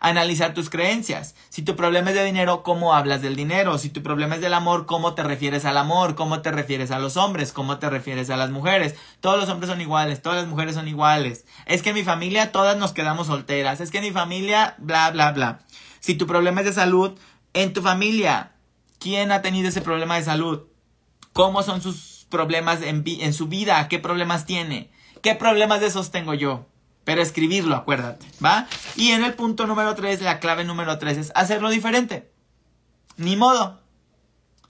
Analizar tus creencias. Si tu problema es de dinero, ¿cómo hablas del dinero? Si tu problema es del amor, ¿cómo te refieres al amor? ¿Cómo te refieres a los hombres? ¿Cómo te refieres a las mujeres? Todos los hombres son iguales, todas las mujeres son iguales. Es que en mi familia todas nos quedamos solteras. Es que en mi familia, bla, bla, bla. Si tu problema es de salud, en tu familia, ¿quién ha tenido ese problema de salud? ¿Cómo son sus problemas en, su vida? ¿Qué problemas tiene? ¿Qué problemas de esos tengo yo? Pero escribirlo, acuérdate, ¿va? Y en el punto número 3, la clave número 3 es hacerlo diferente. Ni modo.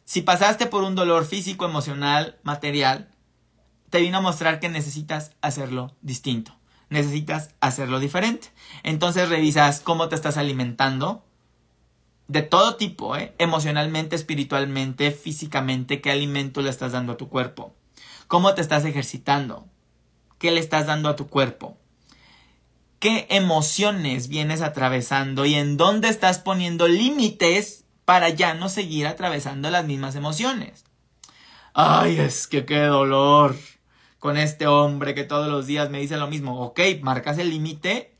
Si pasaste por un dolor físico, emocional, material, te vino a mostrar que necesitas hacerlo distinto necesitas hacerlo diferente. Entonces revisas cómo te estás alimentando. De todo tipo, ¿eh? emocionalmente, espiritualmente, físicamente, qué alimento le estás dando a tu cuerpo. Cómo te estás ejercitando. ¿Qué le estás dando a tu cuerpo? ¿Qué emociones vienes atravesando y en dónde estás poniendo límites para ya no seguir atravesando las mismas emociones? Ay, es que qué dolor con este hombre que todos los días me dice lo mismo. Ok, marcas el límite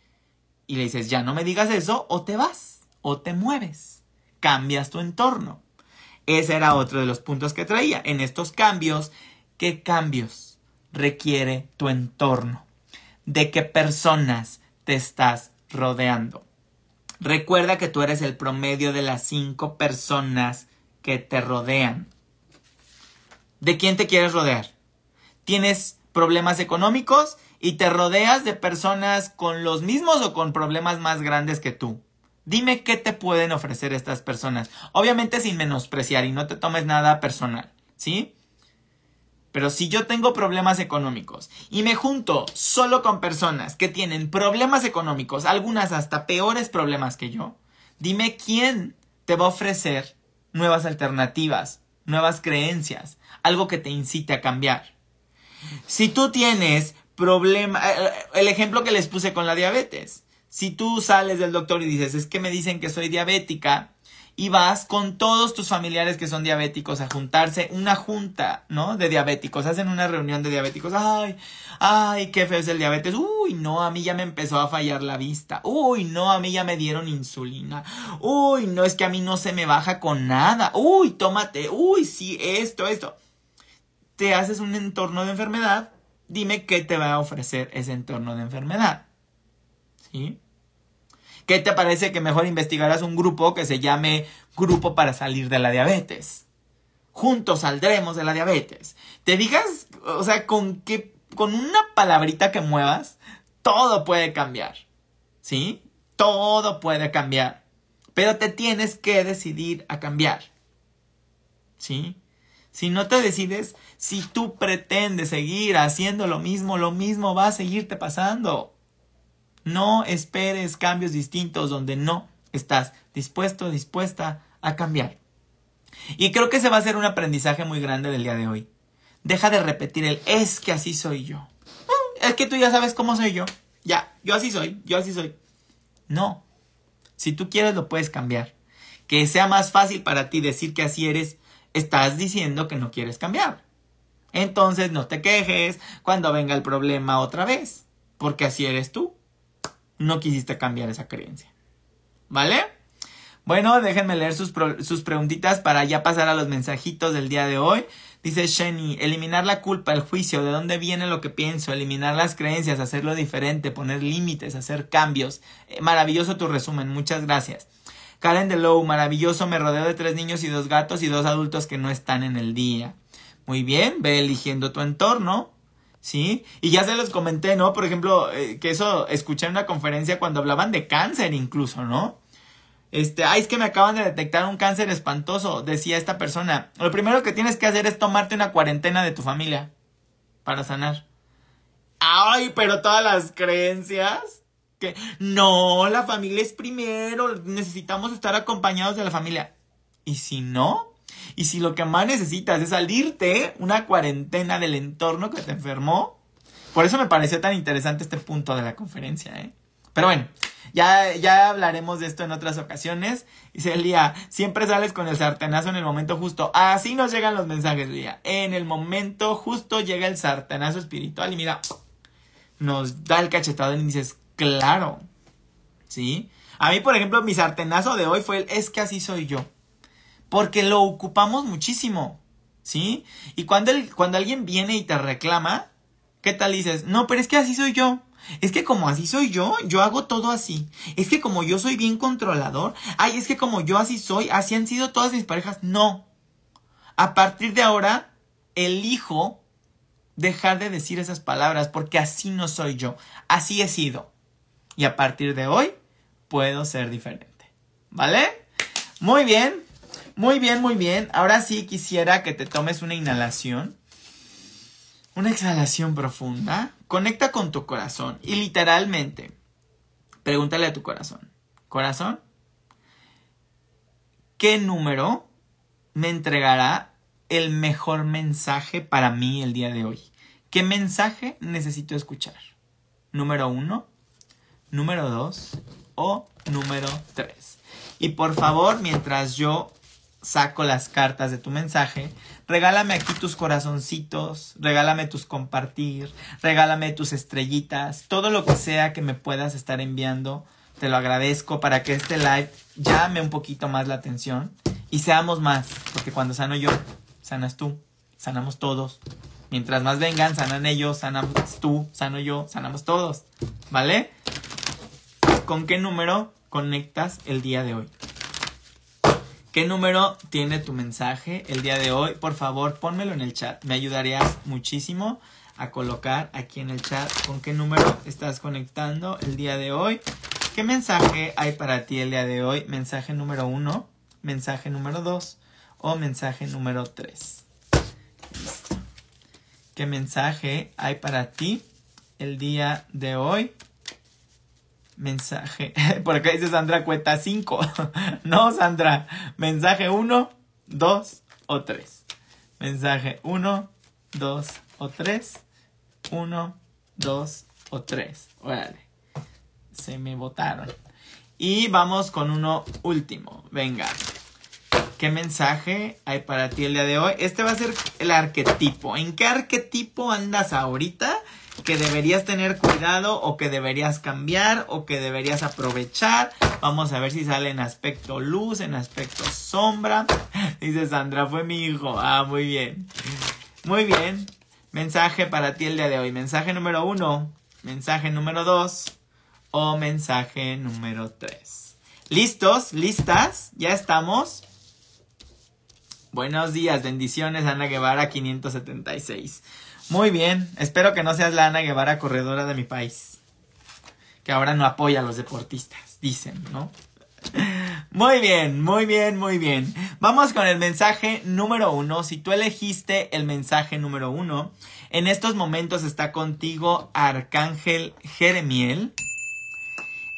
y le dices, ya no me digas eso, o te vas, o te mueves, cambias tu entorno. Ese era otro de los puntos que traía. En estos cambios, ¿qué cambios requiere tu entorno? ¿De qué personas te estás rodeando? Recuerda que tú eres el promedio de las cinco personas que te rodean. ¿De quién te quieres rodear? Tienes problemas económicos y te rodeas de personas con los mismos o con problemas más grandes que tú. Dime qué te pueden ofrecer estas personas. Obviamente sin menospreciar y no te tomes nada personal, ¿sí? Pero si yo tengo problemas económicos y me junto solo con personas que tienen problemas económicos, algunas hasta peores problemas que yo, dime quién te va a ofrecer nuevas alternativas, nuevas creencias, algo que te incite a cambiar. Si tú tienes problema, eh, eh, el ejemplo que les puse con la diabetes. Si tú sales del doctor y dices, es que me dicen que soy diabética, y vas con todos tus familiares que son diabéticos a juntarse, una junta, ¿no? De diabéticos, hacen una reunión de diabéticos, ay, ay, qué feo es el diabetes, uy, no, a mí ya me empezó a fallar la vista, uy, no, a mí ya me dieron insulina, uy, no, es que a mí no se me baja con nada, uy, tómate, uy, sí, esto, esto te haces un entorno de enfermedad, dime qué te va a ofrecer ese entorno de enfermedad. ¿Sí? ¿Qué te parece que mejor investigarás un grupo que se llame Grupo para salir de la diabetes? Juntos saldremos de la diabetes. ¿Te digas, o sea, con qué, con una palabrita que muevas, todo puede cambiar? ¿Sí? Todo puede cambiar. Pero te tienes que decidir a cambiar. ¿Sí? Si no te decides, si tú pretendes seguir haciendo lo mismo, lo mismo va a seguirte pasando. No esperes cambios distintos donde no estás dispuesto, dispuesta a cambiar. Y creo que ese va a ser un aprendizaje muy grande del día de hoy. Deja de repetir el es que así soy yo. Mm, es que tú ya sabes cómo soy yo. Ya, yo así soy, yo así soy. No. Si tú quieres lo puedes cambiar. Que sea más fácil para ti decir que así eres, estás diciendo que no quieres cambiar. Entonces no te quejes cuando venga el problema otra vez, porque así eres tú. No quisiste cambiar esa creencia. ¿Vale? Bueno, déjenme leer sus, sus preguntitas para ya pasar a los mensajitos del día de hoy. Dice Sheni, eliminar la culpa, el juicio, de dónde viene lo que pienso, eliminar las creencias, hacerlo diferente, poner límites, hacer cambios. Eh, maravilloso tu resumen, muchas gracias. Karen Low, maravilloso, me rodeo de tres niños y dos gatos y dos adultos que no están en el día. Muy bien, ve eligiendo tu entorno, ¿sí? Y ya se los comenté, ¿no? Por ejemplo, eh, que eso escuché en una conferencia cuando hablaban de cáncer incluso, ¿no? Este, ay, es que me acaban de detectar un cáncer espantoso, decía esta persona. Lo primero que tienes que hacer es tomarte una cuarentena de tu familia para sanar. Ay, pero todas las creencias que no, la familia es primero, necesitamos estar acompañados de la familia. ¿Y si no? ¿Y si lo que más necesitas es salirte una cuarentena del entorno que te enfermó? Por eso me pareció tan interesante este punto de la conferencia, ¿eh? Pero bueno, ya, ya hablaremos de esto en otras ocasiones. Dice Lía, siempre sales con el sartenazo en el momento justo. Así nos llegan los mensajes, Lía. En el momento justo llega el sartenazo espiritual y mira, nos da el cachetado y dices, claro. ¿Sí? A mí, por ejemplo, mi sartenazo de hoy fue el es que así soy yo. Porque lo ocupamos muchísimo. ¿Sí? Y cuando, el, cuando alguien viene y te reclama, ¿qué tal dices? No, pero es que así soy yo. Es que como así soy yo, yo hago todo así. Es que como yo soy bien controlador, ay, es que como yo así soy, así han sido todas mis parejas. No. A partir de ahora, elijo dejar de decir esas palabras porque así no soy yo. Así he sido. Y a partir de hoy, puedo ser diferente. ¿Vale? Muy bien. Muy bien, muy bien. Ahora sí quisiera que te tomes una inhalación. Una exhalación profunda. Conecta con tu corazón y literalmente pregúntale a tu corazón. Corazón, ¿qué número me entregará el mejor mensaje para mí el día de hoy? ¿Qué mensaje necesito escuchar? Número uno, número dos o número tres. Y por favor, mientras yo saco las cartas de tu mensaje, regálame aquí tus corazoncitos, regálame tus compartir, regálame tus estrellitas, todo lo que sea que me puedas estar enviando, te lo agradezco para que este live llame un poquito más la atención y seamos más, porque cuando sano yo, sanas tú, sanamos todos. Mientras más vengan, sanan ellos, sanamos tú, sano yo, sanamos todos. ¿Vale? ¿Con qué número conectas el día de hoy? ¿Qué número tiene tu mensaje el día de hoy? Por favor, pónmelo en el chat. Me ayudarías muchísimo a colocar aquí en el chat con qué número estás conectando el día de hoy. ¿Qué mensaje hay para ti el día de hoy? Mensaje número uno, mensaje número dos o mensaje número tres. ¿Qué mensaje hay para ti el día de hoy? Mensaje. Por acá dice Sandra Cueta 5. no, Sandra. Mensaje 1, 2 o 3. Mensaje 1, 2 o 3. 1, 2 o 3. Órale. Se me botaron. Y vamos con uno último. Venga. ¿Qué mensaje hay para ti el día de hoy? Este va a ser el arquetipo. ¿En qué arquetipo andas ahorita? Que deberías tener cuidado o que deberías cambiar o que deberías aprovechar. Vamos a ver si sale en aspecto luz, en aspecto sombra. Dice Sandra, fue mi hijo. Ah, muy bien. Muy bien. Mensaje para ti el día de hoy. Mensaje número uno, mensaje número dos o mensaje número tres. ¿Listos? ¿Listas? ¿Ya estamos? Buenos días, bendiciones Ana Guevara 576. Muy bien, espero que no seas la Ana Guevara corredora de mi país, que ahora no apoya a los deportistas, dicen, ¿no? Muy bien, muy bien, muy bien. Vamos con el mensaje número uno. Si tú elegiste el mensaje número uno, en estos momentos está contigo Arcángel Jeremiel.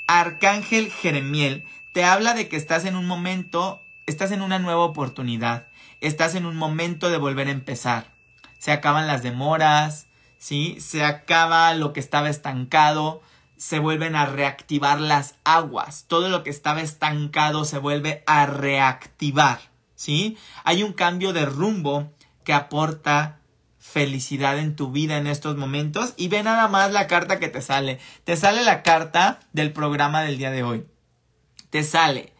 Arcángel Jeremiel te habla de que estás en un momento, estás en una nueva oportunidad, estás en un momento de volver a empezar se acaban las demoras, ¿sí? Se acaba lo que estaba estancado, se vuelven a reactivar las aguas. Todo lo que estaba estancado se vuelve a reactivar, ¿sí? Hay un cambio de rumbo que aporta felicidad en tu vida en estos momentos y ve nada más la carta que te sale. Te sale la carta del programa del día de hoy. Te sale.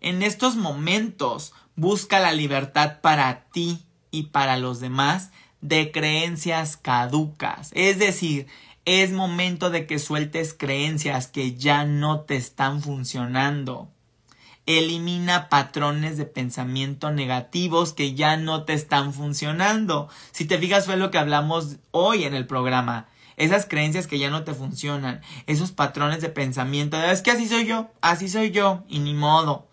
En estos momentos busca la libertad para ti y para los demás de creencias caducas. Es decir, es momento de que sueltes creencias que ya no te están funcionando. Elimina patrones de pensamiento negativos que ya no te están funcionando. Si te fijas fue lo que hablamos hoy en el programa. Esas creencias que ya no te funcionan. Esos patrones de pensamiento. Es que así soy yo. Así soy yo. Y ni modo.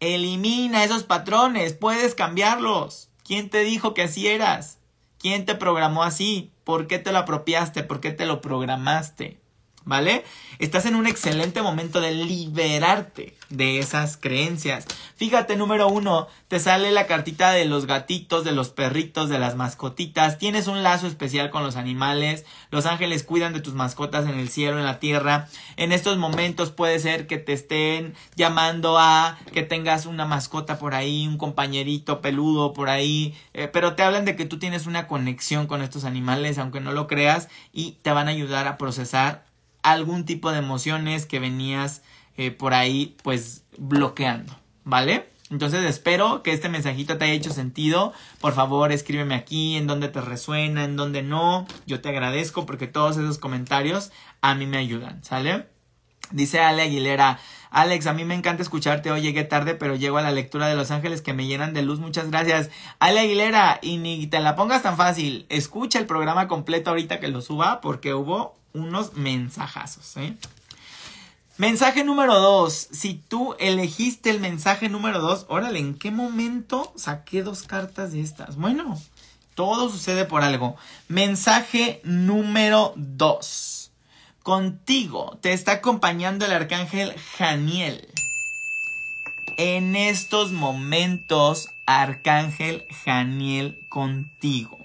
Elimina esos patrones. Puedes cambiarlos. ¿Quién te dijo que así eras? ¿Quién te programó así? ¿Por qué te lo apropiaste? ¿Por qué te lo programaste? ¿Vale? Estás en un excelente momento de liberarte de esas creencias. Fíjate, número uno, te sale la cartita de los gatitos, de los perritos, de las mascotitas. Tienes un lazo especial con los animales. Los ángeles cuidan de tus mascotas en el cielo, en la tierra. En estos momentos puede ser que te estén llamando a que tengas una mascota por ahí, un compañerito peludo por ahí. Eh, pero te hablan de que tú tienes una conexión con estos animales, aunque no lo creas, y te van a ayudar a procesar algún tipo de emociones que venías eh, por ahí pues bloqueando, ¿vale? Entonces espero que este mensajito te haya hecho sentido. Por favor, escríbeme aquí en donde te resuena, en donde no. Yo te agradezco porque todos esos comentarios a mí me ayudan, ¿sale? Dice Ale Aguilera, Alex, a mí me encanta escucharte. Hoy llegué tarde, pero llego a la lectura de Los Ángeles que me llenan de luz. Muchas gracias. Ale Aguilera, y ni te la pongas tan fácil. Escucha el programa completo ahorita que lo suba porque hubo unos mensajazos. ¿eh? Mensaje número dos. Si tú elegiste el mensaje número dos, órale, ¿en qué momento saqué dos cartas de estas? Bueno, todo sucede por algo. Mensaje número dos. Contigo te está acompañando el arcángel Janiel. En estos momentos, arcángel Janiel contigo.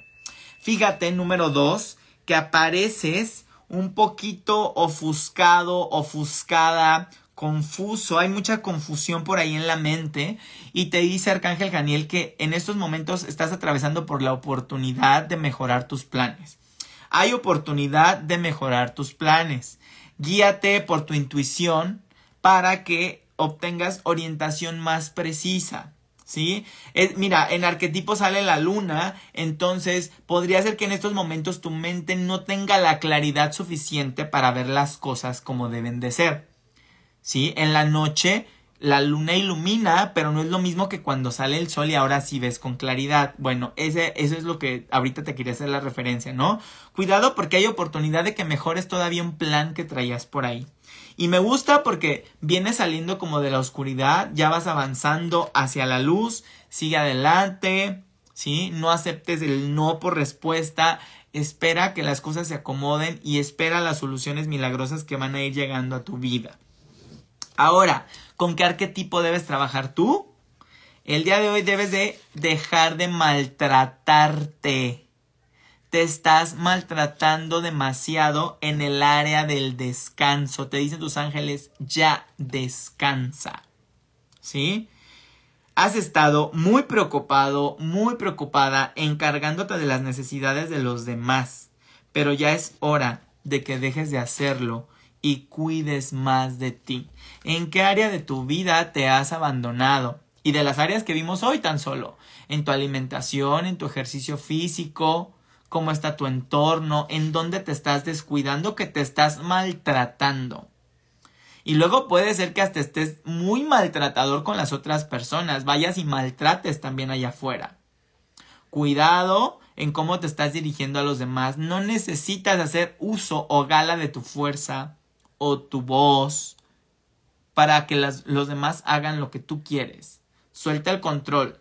Fíjate, número dos, que apareces un poquito ofuscado, ofuscada, confuso, hay mucha confusión por ahí en la mente y te dice Arcángel Janiel que en estos momentos estás atravesando por la oportunidad de mejorar tus planes. Hay oportunidad de mejorar tus planes. Guíate por tu intuición para que obtengas orientación más precisa. ¿sí? mira, en arquetipo sale la luna, entonces podría ser que en estos momentos tu mente no tenga la claridad suficiente para ver las cosas como deben de ser, ¿sí? En la noche la luna ilumina, pero no es lo mismo que cuando sale el sol y ahora sí ves con claridad. Bueno, ese, eso es lo que ahorita te quería hacer la referencia, ¿no? Cuidado porque hay oportunidad de que mejores todavía un plan que traías por ahí. Y me gusta porque vienes saliendo como de la oscuridad, ya vas avanzando hacia la luz, sigue adelante, ¿sí? No aceptes el no por respuesta, espera que las cosas se acomoden y espera las soluciones milagrosas que van a ir llegando a tu vida. Ahora, ¿con qué arquetipo debes trabajar tú? El día de hoy debes de dejar de maltratarte te estás maltratando demasiado en el área del descanso. Te dicen tus ángeles, ya descansa. ¿Sí? Has estado muy preocupado, muy preocupada, encargándote de las necesidades de los demás. Pero ya es hora de que dejes de hacerlo y cuides más de ti. ¿En qué área de tu vida te has abandonado? Y de las áreas que vimos hoy tan solo. En tu alimentación, en tu ejercicio físico, cómo está tu entorno, en dónde te estás descuidando, que te estás maltratando. Y luego puede ser que hasta estés muy maltratador con las otras personas, vayas y maltrates también allá afuera. Cuidado en cómo te estás dirigiendo a los demás. No necesitas hacer uso o gala de tu fuerza o tu voz para que los demás hagan lo que tú quieres. Suelta el control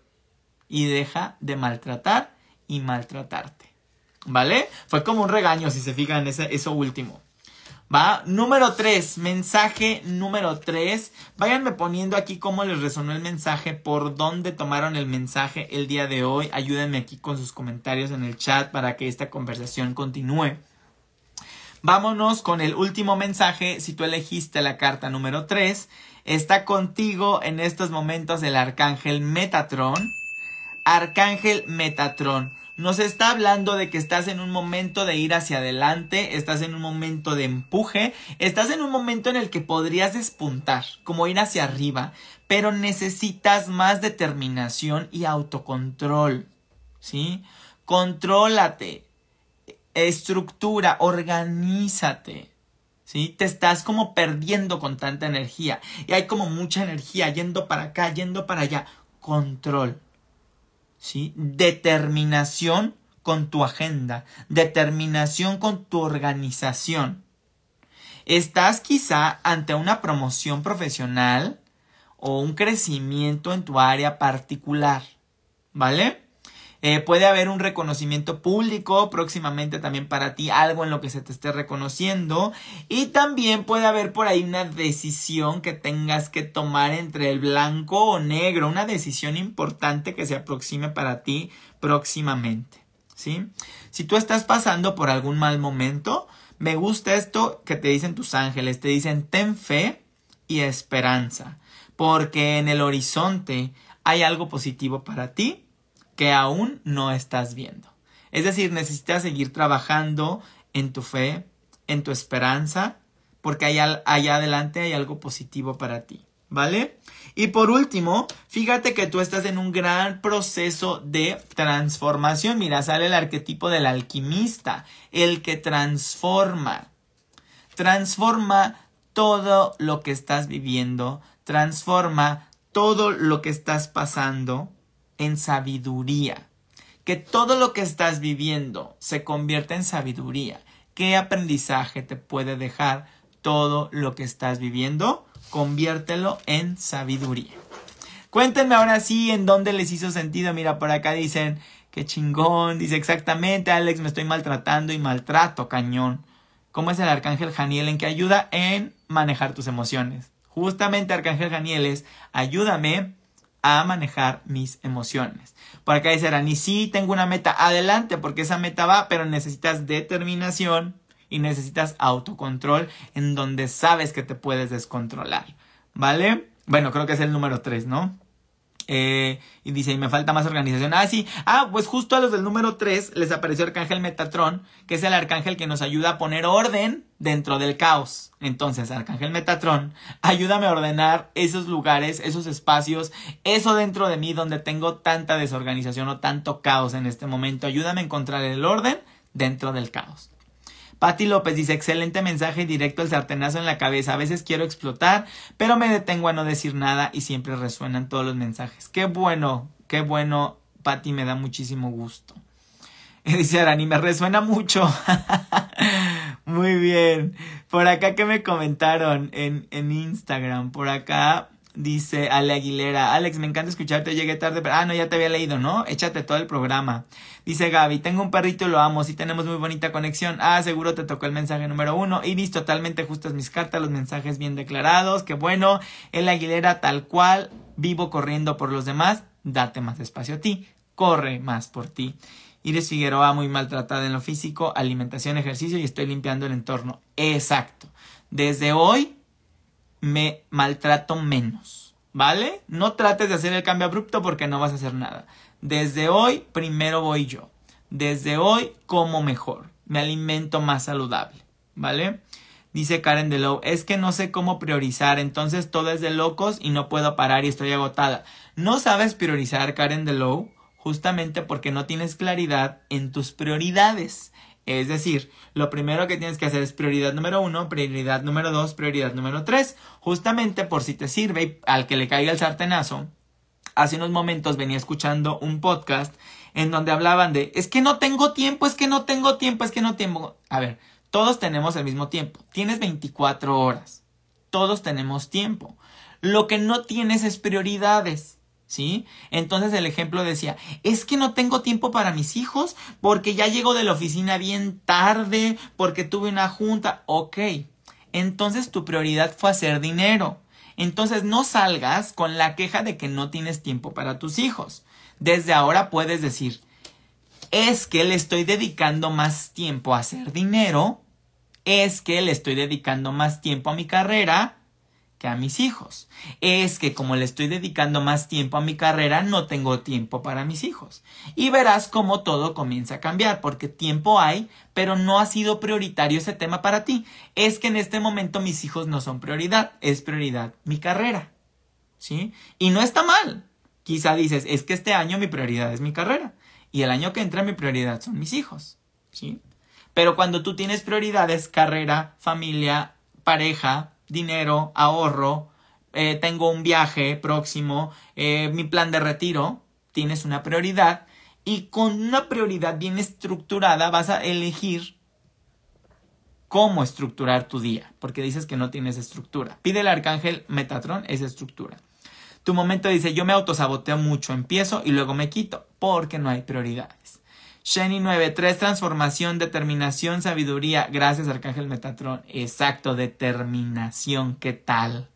y deja de maltratar y maltratarte. ¿Vale? Fue como un regaño si se fijan ese, eso último. ¿Va? Número 3, mensaje número 3. Váyanme poniendo aquí cómo les resonó el mensaje, por dónde tomaron el mensaje el día de hoy. Ayúdenme aquí con sus comentarios en el chat para que esta conversación continúe. Vámonos con el último mensaje. Si tú elegiste la carta número 3, está contigo en estos momentos el arcángel Metatron. Arcángel Metatron nos está hablando de que estás en un momento de ir hacia adelante, estás en un momento de empuje, estás en un momento en el que podrías despuntar, como ir hacia arriba, pero necesitas más determinación y autocontrol, ¿sí? Contrólate, estructura, organízate. ¿Sí? Te estás como perdiendo con tanta energía. Y hay como mucha energía yendo para acá, yendo para allá. Control. ¿sí? Determinación con tu agenda, determinación con tu organización. Estás quizá ante una promoción profesional o un crecimiento en tu área particular, ¿vale? Eh, puede haber un reconocimiento público próximamente también para ti, algo en lo que se te esté reconociendo. Y también puede haber por ahí una decisión que tengas que tomar entre el blanco o negro, una decisión importante que se aproxime para ti próximamente. ¿Sí? Si tú estás pasando por algún mal momento, me gusta esto que te dicen tus ángeles, te dicen ten fe y esperanza, porque en el horizonte hay algo positivo para ti que aún no estás viendo. Es decir, necesitas seguir trabajando en tu fe, en tu esperanza, porque allá, allá adelante hay algo positivo para ti. ¿Vale? Y por último, fíjate que tú estás en un gran proceso de transformación. Mira, sale el arquetipo del alquimista, el que transforma. Transforma todo lo que estás viviendo, transforma todo lo que estás pasando en sabiduría. Que todo lo que estás viviendo se convierta en sabiduría. ¿Qué aprendizaje te puede dejar todo lo que estás viviendo? Conviértelo en sabiduría. Cuéntenme ahora sí en dónde les hizo sentido. Mira, por acá dicen, qué chingón. Dice exactamente, Alex, me estoy maltratando y maltrato, cañón. ¿Cómo es el arcángel Janiel en que ayuda en manejar tus emociones? Justamente arcángel Janiel es, ayúdame a manejar mis emociones. Por acá dice Arani, sí, tengo una meta, adelante, porque esa meta va, pero necesitas determinación y necesitas autocontrol en donde sabes que te puedes descontrolar. ¿Vale? Bueno, creo que es el número 3, ¿no? Eh, y dice, me falta más organización. Ah, sí. Ah, pues justo a los del número 3 les apareció Arcángel Metatron, que es el arcángel que nos ayuda a poner orden dentro del caos. Entonces, Arcángel Metatron, ayúdame a ordenar esos lugares, esos espacios, eso dentro de mí donde tengo tanta desorganización o tanto caos en este momento. Ayúdame a encontrar el orden dentro del caos. Patti López dice, excelente mensaje directo al sartenazo en la cabeza. A veces quiero explotar, pero me detengo a no decir nada y siempre resuenan todos los mensajes. Qué bueno, qué bueno, Patti, me da muchísimo gusto. dice Arani, me resuena mucho. Muy bien. Por acá que me comentaron en, en Instagram, por acá Dice Ale Aguilera, Alex, me encanta escucharte, llegué tarde, pero... Ah, no, ya te había leído, ¿no? Échate todo el programa. Dice Gaby, tengo un perrito y lo amo, sí tenemos muy bonita conexión. Ah, seguro te tocó el mensaje número uno. Iris, totalmente justas mis cartas, los mensajes bien declarados, qué bueno. El Aguilera, tal cual, vivo corriendo por los demás, date más espacio a ti, corre más por ti. Iris Figueroa, muy maltratada en lo físico, alimentación, ejercicio y estoy limpiando el entorno. Exacto. Desde hoy me maltrato menos, ¿vale? No trates de hacer el cambio abrupto porque no vas a hacer nada. Desde hoy, primero voy yo. Desde hoy, como mejor. Me alimento más saludable, ¿vale? Dice Karen DeLow, es que no sé cómo priorizar, entonces todo es de locos y no puedo parar y estoy agotada. No sabes priorizar, Karen DeLow, justamente porque no tienes claridad en tus prioridades. Es decir, lo primero que tienes que hacer es prioridad número uno, prioridad número dos, prioridad número tres. Justamente por si te sirve al que le caiga el sartenazo. Hace unos momentos venía escuchando un podcast en donde hablaban de es que no tengo tiempo, es que no tengo tiempo, es que no tengo. A ver, todos tenemos el mismo tiempo. Tienes 24 horas. Todos tenemos tiempo. Lo que no tienes es prioridades. ¿Sí? Entonces el ejemplo decía, es que no tengo tiempo para mis hijos porque ya llego de la oficina bien tarde, porque tuve una junta. Ok, entonces tu prioridad fue hacer dinero. Entonces no salgas con la queja de que no tienes tiempo para tus hijos. Desde ahora puedes decir, es que le estoy dedicando más tiempo a hacer dinero, es que le estoy dedicando más tiempo a mi carrera, a mis hijos. Es que como le estoy dedicando más tiempo a mi carrera, no tengo tiempo para mis hijos. Y verás cómo todo comienza a cambiar, porque tiempo hay, pero no ha sido prioritario ese tema para ti. Es que en este momento mis hijos no son prioridad, es prioridad mi carrera. ¿Sí? Y no está mal. Quizá dices, es que este año mi prioridad es mi carrera. Y el año que entra mi prioridad son mis hijos. ¿Sí? Pero cuando tú tienes prioridades, carrera, familia, pareja, dinero, ahorro, eh, tengo un viaje próximo, eh, mi plan de retiro, tienes una prioridad y con una prioridad bien estructurada vas a elegir cómo estructurar tu día, porque dices que no tienes estructura. Pide el arcángel Metatron esa estructura. Tu momento dice, yo me autosaboteo mucho, empiezo y luego me quito, porque no hay prioridades. Sheni 9.3, transformación, determinación, sabiduría. Gracias, Arcángel Metatron. Exacto, determinación. ¿Qué tal?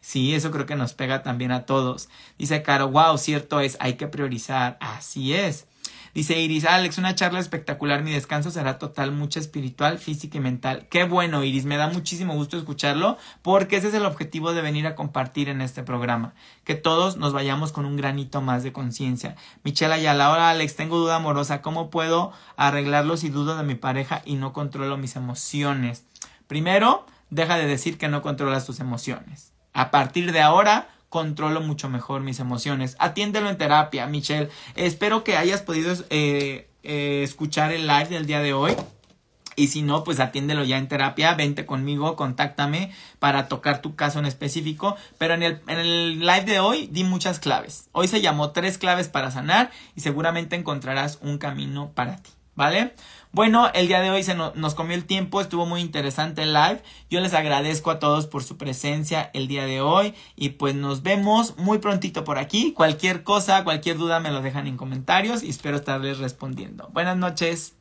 Sí, eso creo que nos pega también a todos. Dice Caro, wow, cierto es, hay que priorizar. Así es. Dice Iris, Alex, una charla espectacular. Mi descanso será total, mucha espiritual, física y mental. Qué bueno, Iris. Me da muchísimo gusto escucharlo porque ese es el objetivo de venir a compartir en este programa. Que todos nos vayamos con un granito más de conciencia. Michelle Ayala, hola Alex, tengo duda amorosa. ¿Cómo puedo arreglarlo si dudo de mi pareja y no controlo mis emociones? Primero, deja de decir que no controlas tus emociones. A partir de ahora, controlo mucho mejor mis emociones. Atiéndelo en terapia, Michelle. Espero que hayas podido eh, eh, escuchar el live del día de hoy. Y si no, pues atiéndelo ya en terapia, vente conmigo, contáctame para tocar tu caso en específico. Pero en el, en el live de hoy di muchas claves. Hoy se llamó tres claves para sanar y seguramente encontrarás un camino para ti, ¿vale? Bueno, el día de hoy se nos comió el tiempo, estuvo muy interesante el live. Yo les agradezco a todos por su presencia el día de hoy y pues nos vemos muy prontito por aquí. Cualquier cosa, cualquier duda me lo dejan en comentarios y espero estarles respondiendo. Buenas noches.